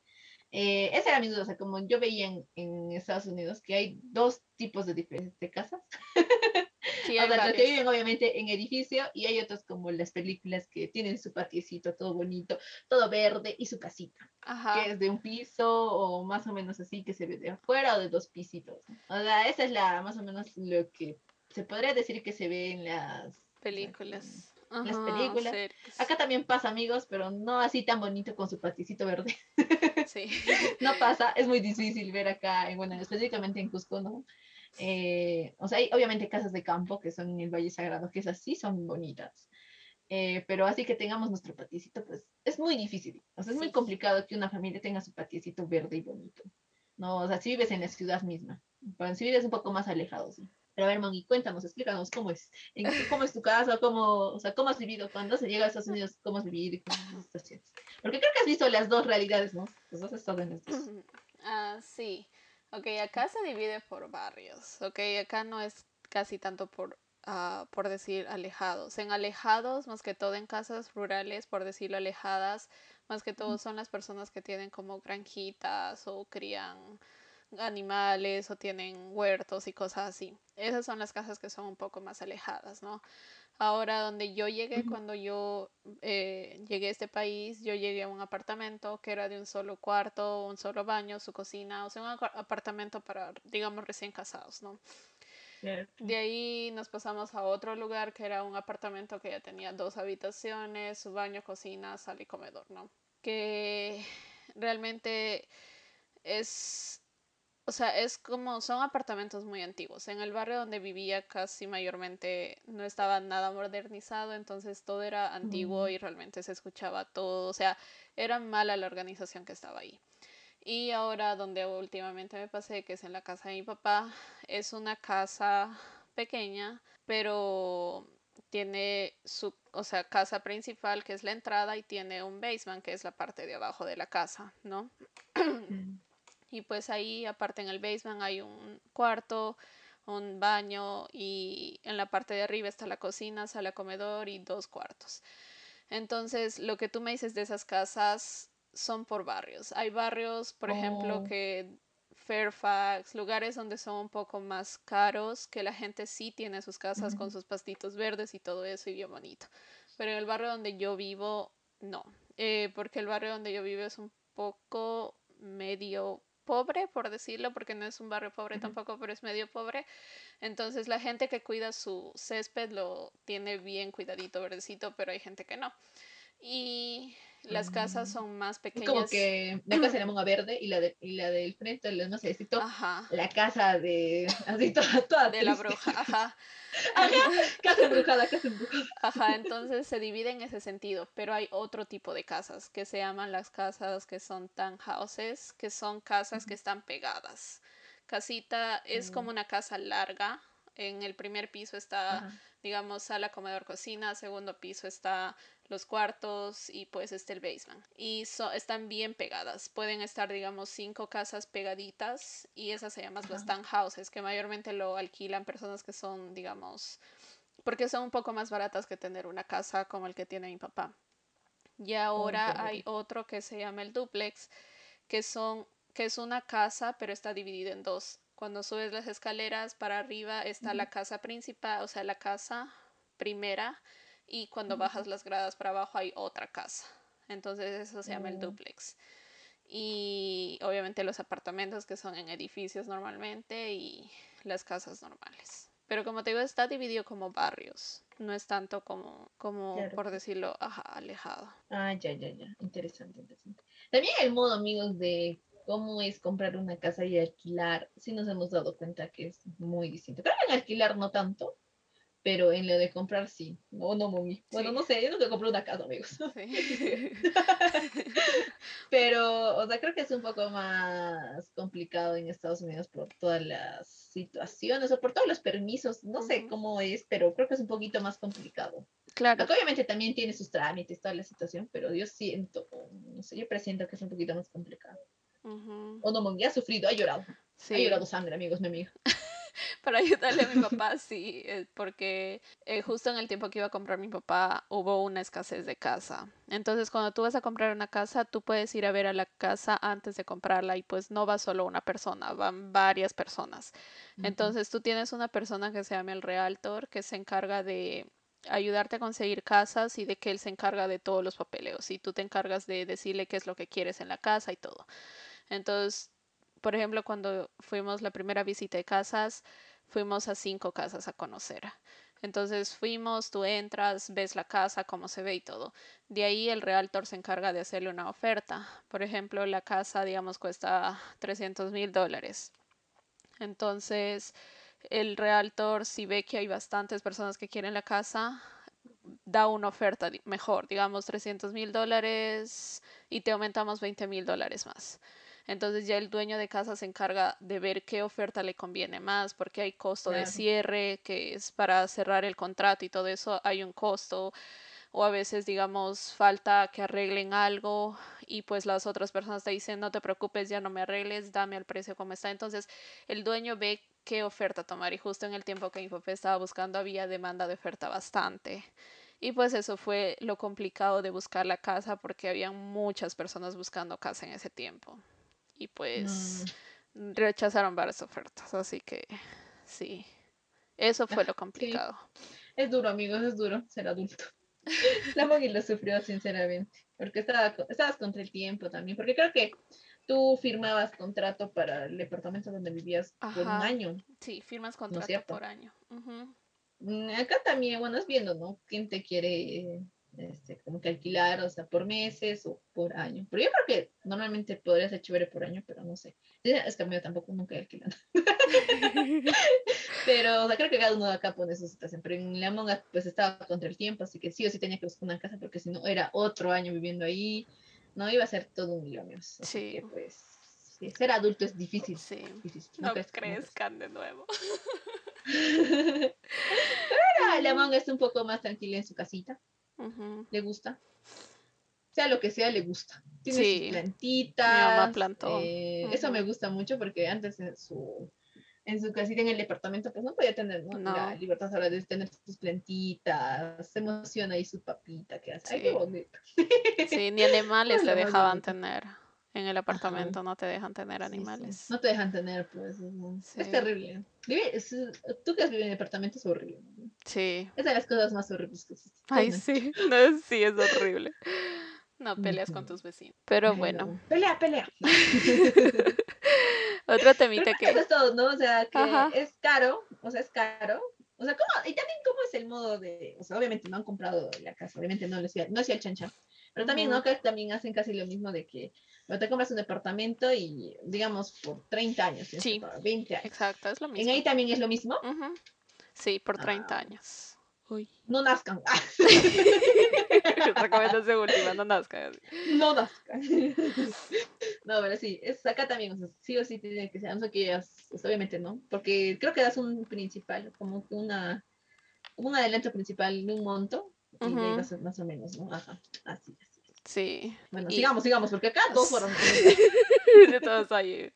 Eh, esa era mi duda, o sea, como yo veía en, en Estados Unidos que hay dos tipos de diferentes de casas. [LAUGHS] Sí, o sea, los que viven obviamente en edificio y hay otros como las películas que tienen su patiecito todo bonito, todo verde y su casita, que es de un piso o más o menos así que se ve de afuera o de dos pisitos. O sea, esa es la más o menos lo que se podría decir que se ve en las películas. las películas. Acá también pasa, amigos, pero no así tan bonito con su paticito verde. Sí. [LAUGHS] no pasa, es muy difícil ver acá, bueno, específicamente en Cusco, ¿no? Eh, o sea, hay obviamente casas de campo que son en el Valle Sagrado, que esas sí son bonitas. Eh, pero así que tengamos nuestro patiecito, pues es muy difícil. O sea, es muy complicado que una familia tenga su patiecito verde y bonito. No, o sea, si vives en la ciudad misma. Pero si vives un poco más alejado, sí. Pero a ver, Moni, cuéntanos, explícanos cómo es, cómo es tu casa, cómo, o sea, cómo has vivido, cuando se llega a Estados Unidos, cómo has vivido y cómo Porque creo que has visto las dos realidades, ¿no? Los dos estados en Ah, sí. Ok, acá se divide por barrios. Ok, acá no es casi tanto por, uh, por decir alejados. En alejados, más que todo en casas rurales, por decirlo alejadas, más que todo son las personas que tienen como granjitas o crían animales o tienen huertos y cosas así. Esas son las casas que son un poco más alejadas, ¿no? Ahora, donde yo llegué, cuando yo eh, llegué a este país, yo llegué a un apartamento que era de un solo cuarto, un solo baño, su cocina, o sea, un apartamento para, digamos, recién casados, ¿no? De ahí nos pasamos a otro lugar que era un apartamento que ya tenía dos habitaciones, su baño, cocina, sala y comedor, ¿no? Que realmente es o sea, es como, son apartamentos muy antiguos. En el barrio donde vivía casi mayormente no estaba nada modernizado, entonces todo era antiguo y realmente se escuchaba todo. O sea, era mala la organización que estaba ahí. Y ahora donde últimamente me pasé, que es en la casa de mi papá, es una casa pequeña, pero tiene su, o sea, casa principal que es la entrada y tiene un basement que es la parte de abajo de la casa, ¿no? [CLEARS THROAT] Y pues ahí, aparte en el basement, hay un cuarto, un baño y en la parte de arriba está la cocina, sala comedor y dos cuartos. Entonces, lo que tú me dices de esas casas son por barrios. Hay barrios, por ejemplo, Oh, que Fairfax, lugares donde son un poco más caros, que la gente sí tiene sus casas con sus pastitos verdes y todo eso y bien bonito. Pero en el barrio donde yo vivo, no. Eh, porque el barrio donde yo vivo es un poco medio pobre, por decirlo, porque no es un barrio pobre tampoco, pero es medio pobre. Entonces la gente que cuida su césped lo tiene bien cuidadito, verdecito, pero hay gente que no. Y las casas mm. son más Es como pequeñas. que la casa de la monga verde y la, de, y la del frente, la- no sé, necesito Ajá, la casa de, así toda, toda de la bruja, ajá. [LAUGHS] Ajá, casa embrujada, casa embrujada. Ajá, entonces se divide en ese sentido, pero hay otro tipo de casas que se llaman las casas que son townhouses, que son casas que están pegadas. Casita es como mm, una casa larga. En el primer piso está, Ajá. digamos, sala, comedor, cocina. Segundo piso está los cuartos y pues está el basement. Y so- están bien pegadas. Pueden estar, digamos, cinco casas pegaditas y esas se llaman las Ajá. townhouses, que mayormente lo alquilan personas que son, digamos, porque son un poco más baratas que tener una casa como el que tiene mi papá. Y ahora hay otro que se llama el duplex, que son que es una casa, pero está dividida en dos. Cuando subes las escaleras para arriba está la casa principal, o sea, la casa primera, y cuando bajas las gradas para abajo hay otra casa. Entonces eso se llama el Oh, duplex. Y obviamente los apartamentos que son en edificios normalmente y las casas normales. Pero como te digo, está dividido como barrios. No es tanto como, como claro, por decirlo, ajá, alejado. Ah, ya, ya, ya. Interesante, interesante. También el modo, amigos, de cómo es comprar una casa y alquilar, sí nos hemos dado cuenta que es muy distinto. Creo que en alquilar no tanto, pero en lo de comprar sí. No, no, mami. Bueno, no sé, yo nunca compré una casa, amigos. Sí. [LAUGHS] [LAUGHS] Pero, o sea, creo que es un poco más complicado en Estados Unidos por todas las situaciones o por todos los permisos. No sé cómo es, pero creo que es un poquito más complicado. Claro, Aunque obviamente también tiene sus trámites, toda la situación, pero yo siento, no sé, yo presiento que es un poquito más complicado. O no, mami, ha sufrido, ha llorado. Ha Sí, llorado sangre, amigos, mi amiga. [LAUGHS] [LAUGHS] para ayudarle a mi papá, sí, eh, porque eh, justo en el tiempo que iba a comprar mi papá hubo una escasez de casa. Entonces, cuando tú vas a comprar una casa, tú puedes ir a ver a la casa antes de comprarla y pues no va solo una persona, van varias personas. Entonces, tú tienes una persona que se llama el realtor que se encarga de ayudarte a conseguir casas y de que él se encarga de todos los papeleos y tú te encargas de decirle qué es lo que quieres en la casa y todo. Entonces, por ejemplo, cuando fuimos la primera visita de casas, fuimos a cinco casas a conocer. Entonces fuimos, tú entras, ves la casa, cómo se ve y todo. De ahí el realtor se encarga de hacerle una oferta. Por ejemplo, la casa, digamos, cuesta trescientos mil dólares. Entonces, el realtor, si ve que hay bastantes personas que quieren la casa, da una oferta mejor, digamos trescientos mil dólares y te aumentamos veinte mil dólares más. Entonces ya el dueño de casa se encarga de ver qué oferta le conviene más, porque hay costo de cierre, que es para cerrar el contrato y todo eso, hay un costo, o a veces digamos falta que arreglen algo y pues las otras personas te dicen no te preocupes, ya no me arregles, dame el precio como está. Entonces el dueño ve qué oferta tomar y justo en el tiempo que mi papá estaba buscando había demanda de oferta bastante. Y pues eso fue lo complicado de buscar la casa porque había muchas personas buscando casa en ese tiempo. Y pues Mm, rechazaron varias ofertas, así que sí, eso fue lo [LAUGHS] sí, complicado. es duro, amigos, es duro ser adulto. [LAUGHS] La Moggy lo sufrió, sinceramente, porque estaba, estabas contra el tiempo también, porque creo que tú firmabas contrato para el departamento donde vivías por un año, sí, firmas ¿no es contrato por año. Mm, Acá también, bueno, es viendo, ¿no? ¿Quién te quiere, este, como que alquilar, o sea, por meses o por año? Pero yo creo que normalmente podría ser chévere por año, pero no sé. Es que a mí tampoco nunca he alquilado. [LAUGHS] Pero, o sea, creo que cada uno de acá pone su situación. Pero en la monga, pues estaba contra el tiempo, así que sí o sí tenía que buscar una casa, porque si no, era otro año viviendo ahí. No iba a ser todo un lío, amigos. Así Sí, que, pues, sí, ser adulto es difícil. sí, Difícil. No no crees, no crees. crezcan de nuevo. [LAUGHS] Pero la monga está un poco más tranquila en su casita. Le gusta. sea lo que sea, le gusta. Tiene sus Sí, mi mamá plantitas, plantó. eh, eso me gusta mucho porque antes en su, en su casita en el departamento, pues no podía tener ¿no? No. la libertad ahora de tener sus plantitas, se emociona ahí su papita que hace. Ay, qué Sí. bonito. Sí, ni [LAUGHS] animales te dejaban bonito. tener. En el apartamento no te dejan tener Sí, sí. animales. No te dejan tener, pues. Es, terrible. Vive- es- tú que has vivido en departamento es horrible. ¿no? Sí. Es de las cosas más horribles que existen. Ay, sí. [LAUGHS] No, sí, es horrible. No peleas con tus vecinos. Pero bueno, no. Pelea, pelea. [LAUGHS] [LAUGHS] otro temita eso que... es todo, ¿no? O sea, que Ajá. es caro, o sea, es caro. O sea, ¿cómo? Y también cómo es el modo de, o sea, obviamente no han comprado la casa, obviamente no les no hacía el chancha. Pero también, ¿no? Que también hacen casi lo mismo de que bueno, te compras un departamento y, digamos, por 30 años, Sí. pagar 20 años. Exacto, es lo ¿En mismo. ahí también es lo mismo? Ujú. Sí, por 30 Ah. años. Uy. No nazcan. [LAUGHS] [LAUGHS] Recomendación última, no nazca. no nazcan. [LAUGHS] no, pero sí, es acá también, o sea, sí o sí tiene que ser, no sé que ellas, pues, obviamente no, porque creo que das un principal, como que una, como un adelanto principal de un monto, más o menos, ¿no? Ajá, así, así. Sí. Bueno, Y- sigamos, sigamos, porque acá todos fueron. [LAUGHS] De todos ahí.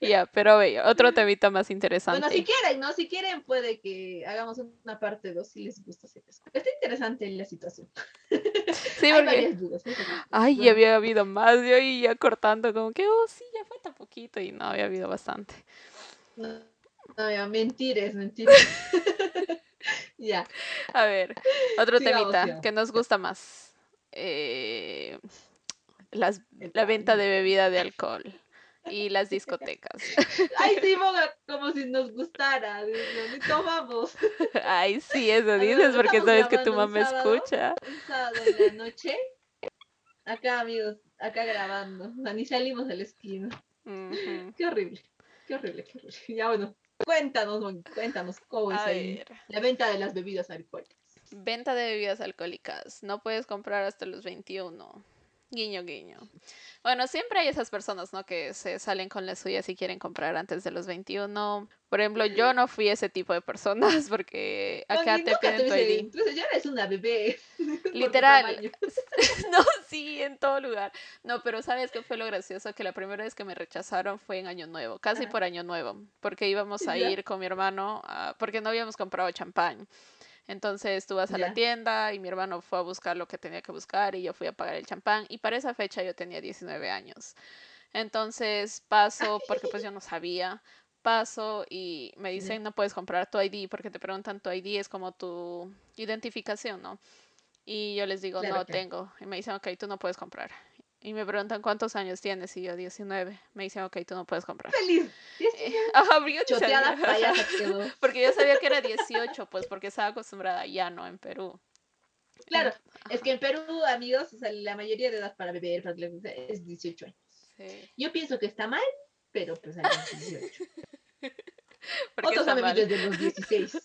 Ya, pero ve, otro temita más interesante. bueno, si quieren, ¿no? Si quieren, puede que hagamos una parte 2 si les gusta hacer eso. Está interesante la situación. sí, Hay porque... varias dudas. ¿no? Ay, Bueno, ya había habido más, yo ya cortando como que, oh, sí, ya falta poquito y no, había habido bastante. No, no, ya, mentiras, mentiras. [LAUGHS] ya. A ver, otro Sigamos, temita sigamos. que nos gusta más. Eh, las, la venta de bebida de alcohol y las discotecas. [LAUGHS] Ay, sí, [LAUGHS] como si nos gustara. Ni tomamos. [LAUGHS] Ay, sí, eso dices porque sabes que tu mamá sábado. escucha. Un sábado en la noche. Acá, amigos, acá grabando. O sea, ni salimos de la esquina. Qué horrible. Qué horrible, qué horrible. Ya bueno, cuéntanos, cuéntanos cómo es A ahí ver, la venta de las bebidas alcohólicas. venta de bebidas alcohólicas. No puedes comprar hasta los 21. Guiño, guiño. Bueno, siempre hay esas personas, ¿no? Que se salen con las suyas y quieren comprar antes de los 21. Por ejemplo, yo no fui ese tipo de personas porque acá te piden tu ID. Entonces ya eres una bebé. [LAUGHS] Literal. [LAUGHS] No, sí, en todo lugar. No, pero ¿sabes qué fue lo gracioso? Que la primera vez que me rechazaron fue en Año Nuevo, casi Ajá. por Año Nuevo, porque íbamos a [LAUGHS] ir con mi hermano, a- porque no habíamos comprado champán. Entonces tú vas a la tienda y mi hermano fue a buscar lo que tenía que buscar y yo fui a pagar el champán y para esa fecha yo tenía 19 años. Entonces paso, porque pues yo no sabía, paso y me dicen no puedes comprar tu ID porque te preguntan tu ID es como tu identificación, ¿no? Y yo les digo, Claro, no claro. tengo. Y me dicen, ok, tú no puedes comprar. Y me preguntan, ¿cuántos años tienes? Y yo, 19. Me dicen, ok, tú no puedes comprar. Feliz. Eh, Ajá, porque yo ni Choteada [LAUGHS] sabía. payasa quedó. Porque yo sabía que era 18, pues porque estaba acostumbrada ya, ¿no? En Perú. Claro, es que en Perú, amigos, o sea, la mayoría de edad para beber para es 18 años. Sí. Yo pienso que está mal, pero pues hay 18. [LAUGHS] Porque Otros bebido desde los 16,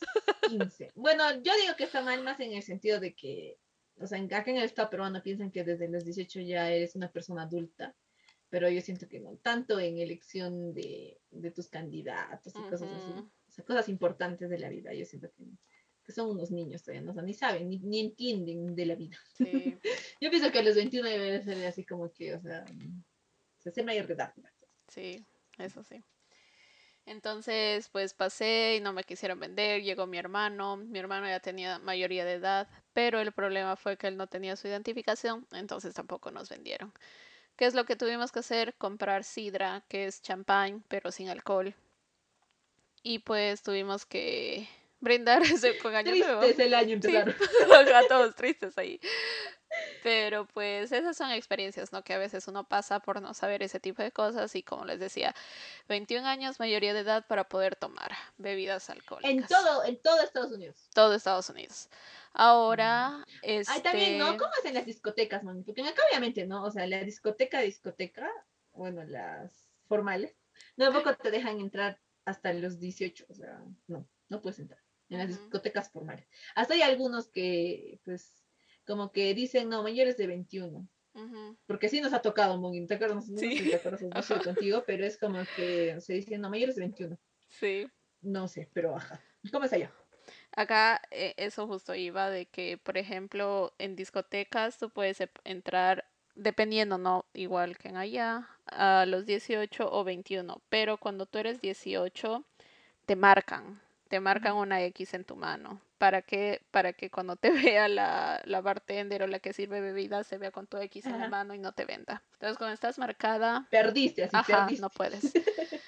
15. Bueno, yo digo que está mal más en el sentido de que, o sea, acá en el Estado peruano piensan que desde los 18 ya eres una persona adulta, pero yo siento que no, tanto en elección de, de tus candidatos y cosas así, o sea, cosas importantes de la vida, yo siento que, que son unos niños todavía, no, O sea, ni saben, ni, ni entienden de la vida. Sí. [LAUGHS] Yo pienso que a los 21 debe ser así como que, o sea, se de edad. Sí, eso sí. Entonces, pues pasé y no me quisieron vender, llegó mi hermano, mi hermano ya tenía mayoría de edad, pero el problema fue que él no tenía su identificación, entonces tampoco nos vendieron. ¿Qué es lo que tuvimos que hacer? Comprar sidra, que es champán, pero sin alcohol. Y pues tuvimos que brindar [LAUGHS] ese con año nuevo. Triste es el año Sí, empezaron. [LAUGHS] a todos tristes ahí. Pero pues esas son experiencias, ¿no? Que a veces uno pasa por no saber ese tipo de cosas y como les decía, 21 años, mayoría de edad para poder tomar bebidas alcohólicas. En todo, en todo Estados Unidos. Todo Estados Unidos. Ahora, este... Ay, también, ¿no? ¿Cómo hacen las discotecas, mami? Porque acá obviamente, ¿no? O sea, la discoteca, discoteca, bueno, las formales, no, tampoco te dejan entrar hasta los 18, o sea, no, no puedes entrar en las discotecas formales. Hasta hay algunos que, pues, como que dicen, no, mayores de 21. Ujú, Porque sí nos ha tocado, Mugin, ¿te acuerdas? No sé Sí. si te acuerdas, [LAUGHS] contigo, pero es como que se dice, no, mayores de 21. Sí. No sé, pero ajá. ¿Cómo es allá? Acá eh, eso justo iba de que, por ejemplo, en discotecas tú puedes entrar, dependiendo, ¿no? Igual que en allá, a los 18 o 21. Pero cuando tú eres 18, te marcan, te marcan una X en tu mano. ¿Para que Para que cuando te [LAUGHS] vea la, la bartender o la que sirve bebida se vea con tu X en la mano y no te venda. Entonces cuando estás marcada... Perdiste, así Ajá, no puedes. [LAUGHS]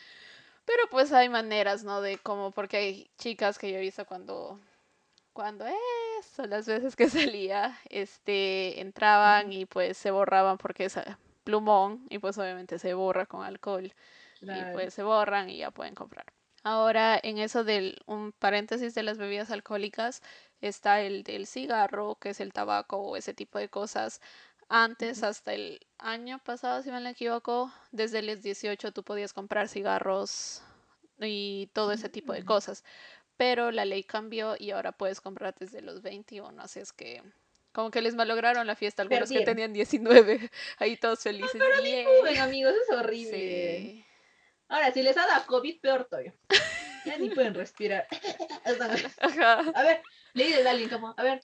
Pero pues hay maneras, ¿no? De como, porque hay chicas que yo he visto cuando, cuando eso, las veces que [LAUGHS] salía, este, entraban y pues se borraban porque es plumón y pues obviamente se borra con alcohol. Y pues se borran y ya pueden comprar. Ahora, en eso del, un paréntesis de las bebidas alcohólicas, está el del cigarro, que es el tabaco o ese tipo de cosas. Antes, hasta el año pasado, si me no equivoco, desde los 18 tú podías comprar cigarros y todo ese tipo de mm. cosas. Pero la ley cambió y ahora puedes comprar desde los 21. Así es que como que les malograron la fiesta algunos que tenían 19. [LAUGHS] Ahí todos felices. No, pero amigos, es horrible. Ahora, si les ha dado COVID, peor todavía. Ya ni pueden respirar. [LAUGHS] A ver, le dices a alguien como, a ver,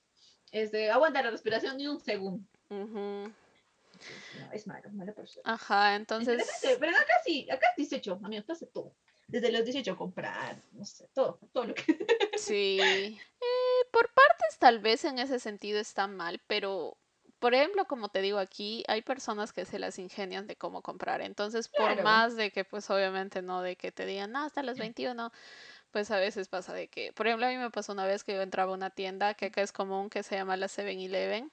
este, aguanta la respiración ni un segundo. no, es malo, mala persona. Ajá, entonces. Pero acá sí, acá es 18, amigos, hace todo. Desde los 18 comprar, no sé, todo, todo lo que. [LAUGHS] Sí. Eh, por partes, tal vez en ese sentido está mal, pero por ejemplo, como te digo aquí, hay personas que se las ingenian de cómo comprar. Entonces, por más de que, pues obviamente no, de que te digan, no, hasta las 21, pues a veces pasa de que, por ejemplo, a mí me pasó una vez que yo entraba a una tienda que acá es común, que se llama la 7-Eleven,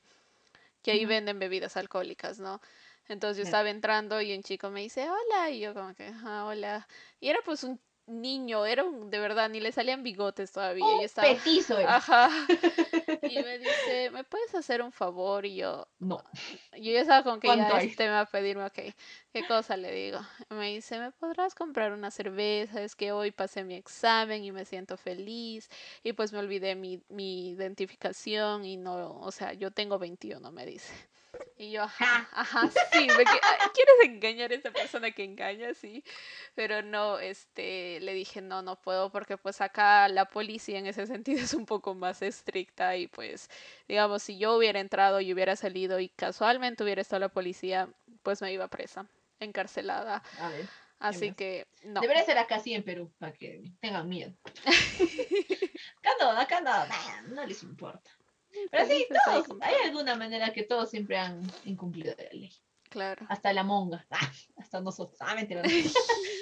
que ahí venden bebidas alcohólicas, ¿no? Entonces yo estaba entrando y un chico me dice, hola, y yo como que, ah, hola. Y era pues un niño, era un, de verdad, ni le salían bigotes todavía. y estaba, petizo Ajá. [LAUGHS] Y me dice, ¿me puedes hacer un favor? Y yo, no. Yo ya estaba con que ya este me va a pedirme, ok, ¿qué cosa le digo? me dice, ¿me podrás comprar una cerveza? Es que hoy pasé mi examen y me siento feliz. Y pues me olvidé mi, mi identificación y no, o sea, yo tengo 21, me dice. Y yo, ajá, ajá, sí, quieres engañar a esa persona que engaña, sí, pero no, este, le dije, no, no puedo porque pues acá la policía en ese sentido es un poco más estricta y pues, digamos, si yo hubiera entrado y hubiera salido y casualmente hubiera estado la policía, pues me iba presa, encarcelada. A ver. Así que no. Debería ser acá sí en Perú, para que tengan miedo. [LAUGHS] acá no, acá no, no les importa. Pero sí, todos, hay alguna manera que todos siempre han incumplido la ley. Claro. Hasta la monga, [LAUGHS] hasta nosotros. Ah, mentira.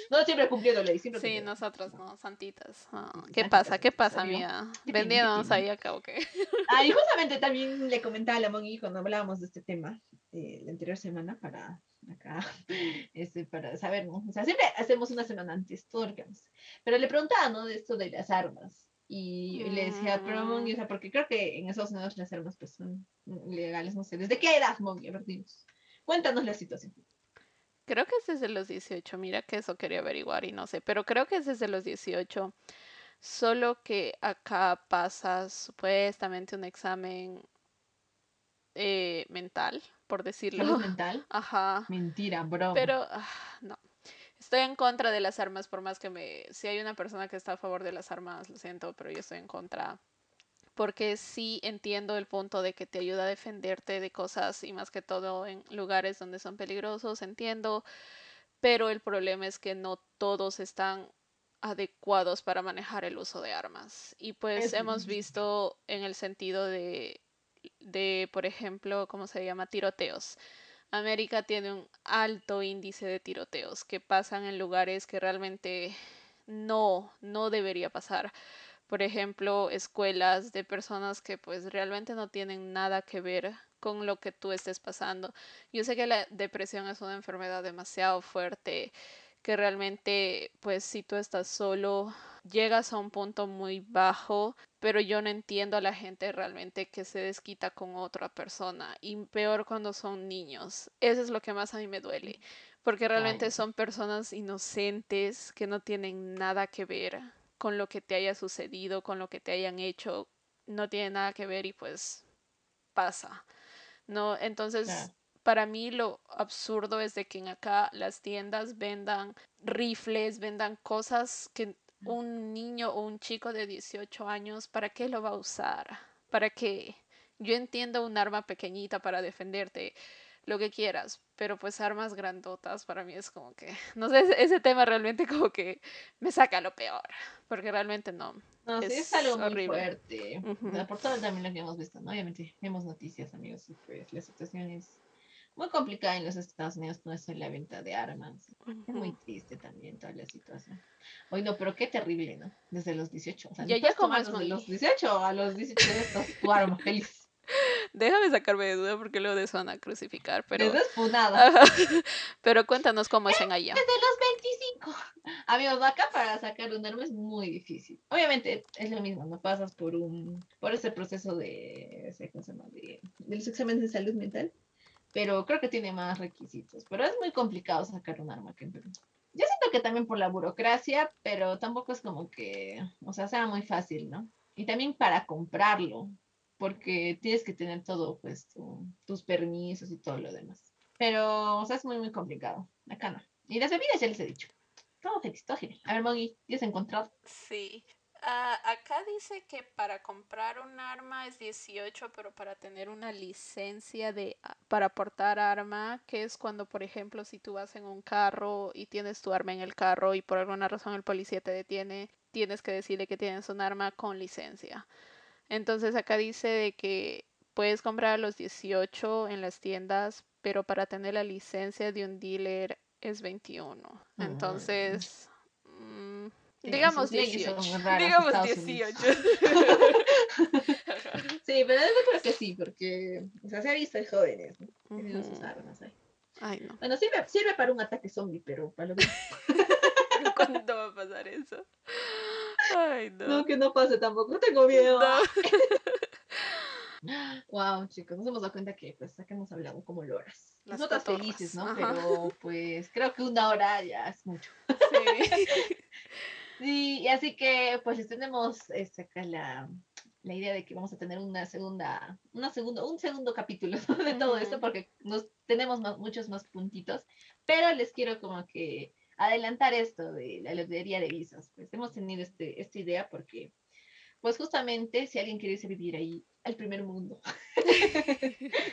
No, [LAUGHS] siempre cumpliendo ley. Siempre sí, nosotros no, santitas. ¿Qué pasa? ¿Qué pasa, mía? Vendiéndonos ahí acá, ¿o qué? Ah, y justamente también le comentaba a la Mongi cuando hablábamos de este tema eh, la anterior semana para acá, [LAUGHS] este, para saber, ¿no? O sea, siempre hacemos una semana antes, todo lo que vamos. Pero le preguntaba, ¿no? De esto de las armas. Y, le decía, pero Mongi, o sea, porque creo que en Estados Unidos las armas pues, son legales, no sé. ¿Desde qué edad, Mongi? A ver, dinos. Cuéntanos la situación. Creo que es desde los 18, mira que eso quería averiguar y no sé, pero creo que es desde los 18. Solo que acá pasas supuestamente un examen eh, mental, por decirlo. ¿Salud mental? Ajá. Mentira, bro. Pero, ah, no. Estoy en contra de las armas, por más que me... Si hay una persona que está a favor de las armas, lo siento, pero yo estoy en contra. Porque sí entiendo el punto de que te ayuda a defenderte de cosas y más que todo en lugares donde son peligrosos, entiendo. Pero el problema es que no todos están adecuados para manejar el uso de armas. Y pues hemos visto en el sentido de, de, por ejemplo, ¿cómo se llama? Tiroteos. América tiene un alto índice de tiroteos que pasan en lugares que realmente no, no debería pasar. Por ejemplo, escuelas de personas que pues realmente no tienen nada que ver con lo que tú estés pasando. Yo sé que la depresión es una enfermedad demasiado fuerte, que realmente pues si tú estás solo llegas a un punto muy bajo, pero yo no entiendo a la gente realmente que se desquita con otra persona y peor cuando son niños. Eso es lo que más a mí me duele, porque realmente son personas inocentes que no tienen nada que ver con lo que te haya sucedido, con lo que te hayan hecho, no tiene nada que ver y pues pasa. No, entonces para mí lo absurdo es de que en acá las tiendas vendan rifles, vendan cosas que un niño o un chico de 18 años, ¿para qué lo va a usar? ¿Para qué? Yo entiendo un arma pequeñita para defenderte, lo que quieras, pero pues armas grandotas para mí es como que, [LAUGHS] no sé, ese tema realmente como que me saca lo peor, porque realmente no. No, sí, es algo muy fuerte. Por todo también lo que hemos visto, ¿no? Obviamente vemos noticias, amigos, y pues la situación es muy complicada en los Estados Unidos con eso la venta de armas. Es muy triste también toda la situación. Oye, no, pero qué terrible, ¿no? Desde los 18. O sea, ya, ya como de los 18 a los 18 estás tu arma feliz. Déjame sacarme de duda porque luego de eso van a crucificar, pero... nada. [LAUGHS] pero cuéntanos cómo es en allá. Desde los 25. Amigos, acá para sacar un arma es muy difícil. Obviamente es lo mismo, no pasas por un... por ese proceso de... ¿cómo se llama? De, de los exámenes de salud mental. Pero creo que tiene más requisitos. Pero es muy complicado sacar un arma que en Perú. Yo siento que también por la burocracia, pero tampoco es como que, o sea, sea muy fácil, ¿no? Y también para comprarlo, porque tienes que tener todo, pues, tus permisos y todo lo demás. Pero, o sea, es muy, muy complicado. Acá no. Y las bebidas ya les he dicho. Todo feliz, todo genial. A ver, Moggy, ¿tienes encontrado? Sí. Uh, acá dice que para comprar un arma es 18, pero para tener una licencia de ah, para portar arma, que es cuando, por ejemplo, si tú vas en un carro y tienes tu arma en el carro y por alguna razón el policía te detiene, tienes que decirle que tienes un arma con licencia. Entonces acá dice de que puedes comprar a los 18 en las tiendas, pero para tener la licencia de un dealer es 21. Mm. Entonces, digamos 18. [LAUGHS] Digamos 18. [LAUGHS] sí, pero yo creo que sí, porque o sea, se ha visto en jóvenes, ¿no? Tienen sus armas ahí. Ay, no. Bueno, sirve, sirve para un ataque zombie, pero para lo que... [LAUGHS] ¿Cuándo va a pasar eso? Ay, no. No, que no pase tampoco, tengo miedo. Wow, chicos, nos hemos dado cuenta que pues que hemos hablado como loras. Las Nosotras felices, ¿no? Pero pues creo que una hora ya es mucho. Sí. Sí, y así que pues tenemos este, acá la, la idea de que vamos a tener una segunda, una segunda, un segundo capítulo [LAUGHS] de todo esto porque nos tenemos muchos más puntitos, pero les quiero como que adelantar esto de la lotería de visas. Pues hemos tenido este, esta idea porque, pues justamente, si alguien quiere vivir ahí, al primer mundo, [LAUGHS] [LAUGHS]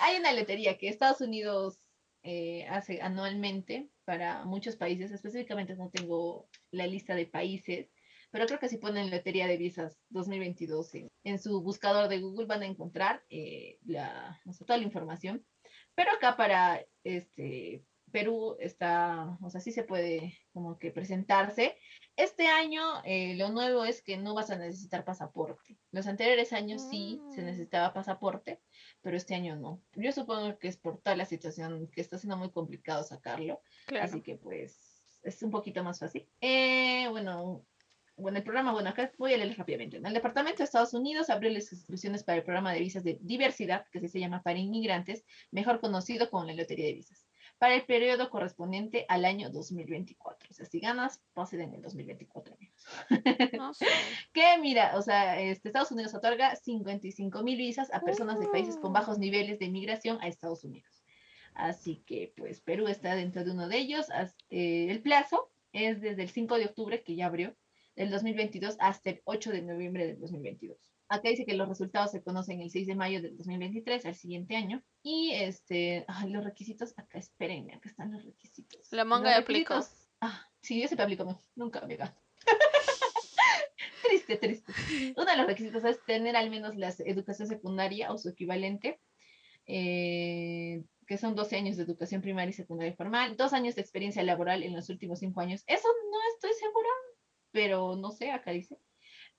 hay una lotería que Estados Unidos eh, hace anualmente para muchos países, específicamente no tengo la lista de países, pero creo que si ponen Lotería de Visas 2022 en, su buscador de Google van a encontrar eh, la, toda la información. Pero acá para este, Perú está, o sea, sí se puede como que presentarse. Este año eh, lo nuevo es que no vas a necesitar pasaporte. Los anteriores años sí se mm. necesitaba pasaporte, pero este año no. Yo supongo que es por toda la situación que está siendo muy complicado sacarlo. Así que pues es un poquito más fácil. Eh, bueno, bueno, el programa, bueno, acá voy a leer rápidamente. El Departamento de Estados Unidos abrió las inscripciones para el programa de visas de diversidad, que se llama para inmigrantes, mejor conocido como la Lotería de Visas para el periodo correspondiente al año 2024. O sea, si ganas, pasen en el 2024, amigos. [LAUGHS] No sé. que mira, o sea, este, Estados Unidos otorga 55 mil visas a personas de países con bajos niveles de inmigración a Estados Unidos. Así que, pues, Perú está dentro de uno de ellos. Eh, el plazo es desde el 5 de octubre, que ya abrió, del 2022, hasta el 8 de noviembre del 2022. Acá dice que los resultados se conocen el 6 de mayo del 2023, al siguiente año. Y este, ay, los requisitos, acá espérenme, acá están los requisitos. La manga de aplico. Ah, sí, yo siempre aplico, nunca me [LAUGHS] triste, triste. Uno de los requisitos es tener al menos la educación secundaria o su equivalente, eh, que son 12 años de educación primaria y secundaria formal, dos años de experiencia laboral en los últimos cinco años. Eso no estoy segura, pero no sé, acá dice.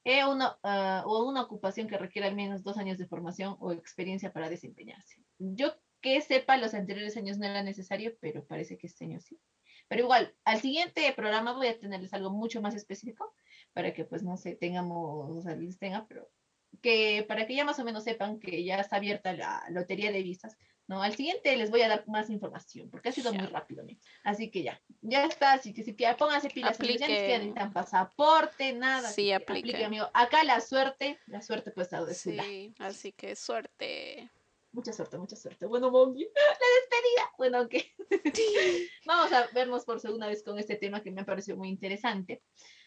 Eh, ah, o una ocupación que requiera al menos dos años de formación o experiencia para desempeñarse. Yo que sepa, los anteriores años no era necesario, pero parece que este año sí. Pero igual, al siguiente programa voy a tenerles algo mucho más específico para que, pues, no sé, tengamos, o sea, les tenga, pero que para que ya más o menos sepan que ya está abierta la lotería de visas ¿no? Al siguiente les voy a dar más información, porque ha sido muy rápido. Así que ya, ya está. Así que si quieren, pónganse pilas, ya no necesitan pasaporte, nada. Sí, aplique. amigo. Acá la suerte, la suerte pues está de Sí, así que suerte. Mucha suerte, mucha suerte. Bueno, Mongi, [LAUGHS] la despedida. Bueno, ok. [LAUGHS] Vamos a vernos por segunda vez con este tema que me ha parecido muy interesante.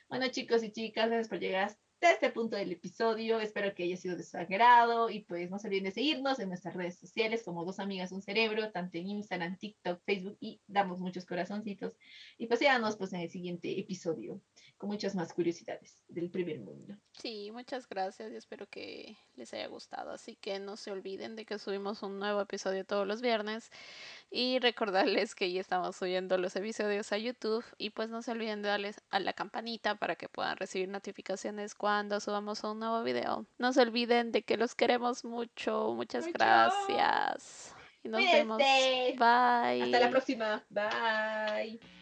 Bueno, chicos y chicas, gracias por llegar hasta este punto del episodio. Espero que haya sido de su agrado y pues no se olviden de seguirnos en nuestras redes sociales como Dos Amigas Un Cerebro, tanto en Instagram, TikTok, Facebook y damos muchos corazoncitos. Y pues síganos pues en el siguiente episodio con muchas más curiosidades del primer mundo. Sí, muchas gracias y espero que les haya gustado. Así que no se olviden de que subimos un nuevo episodio todos los viernes y recordarles que ya estamos subiendo los episodios a YouTube y pues no se olviden de darles a la campanita para que puedan recibir notificaciones cuando subamos un nuevo video. No se olviden de que los queremos mucho. Muchas Mucho. gracias. Y nos vemos. Bye. Hasta la próxima. Bye.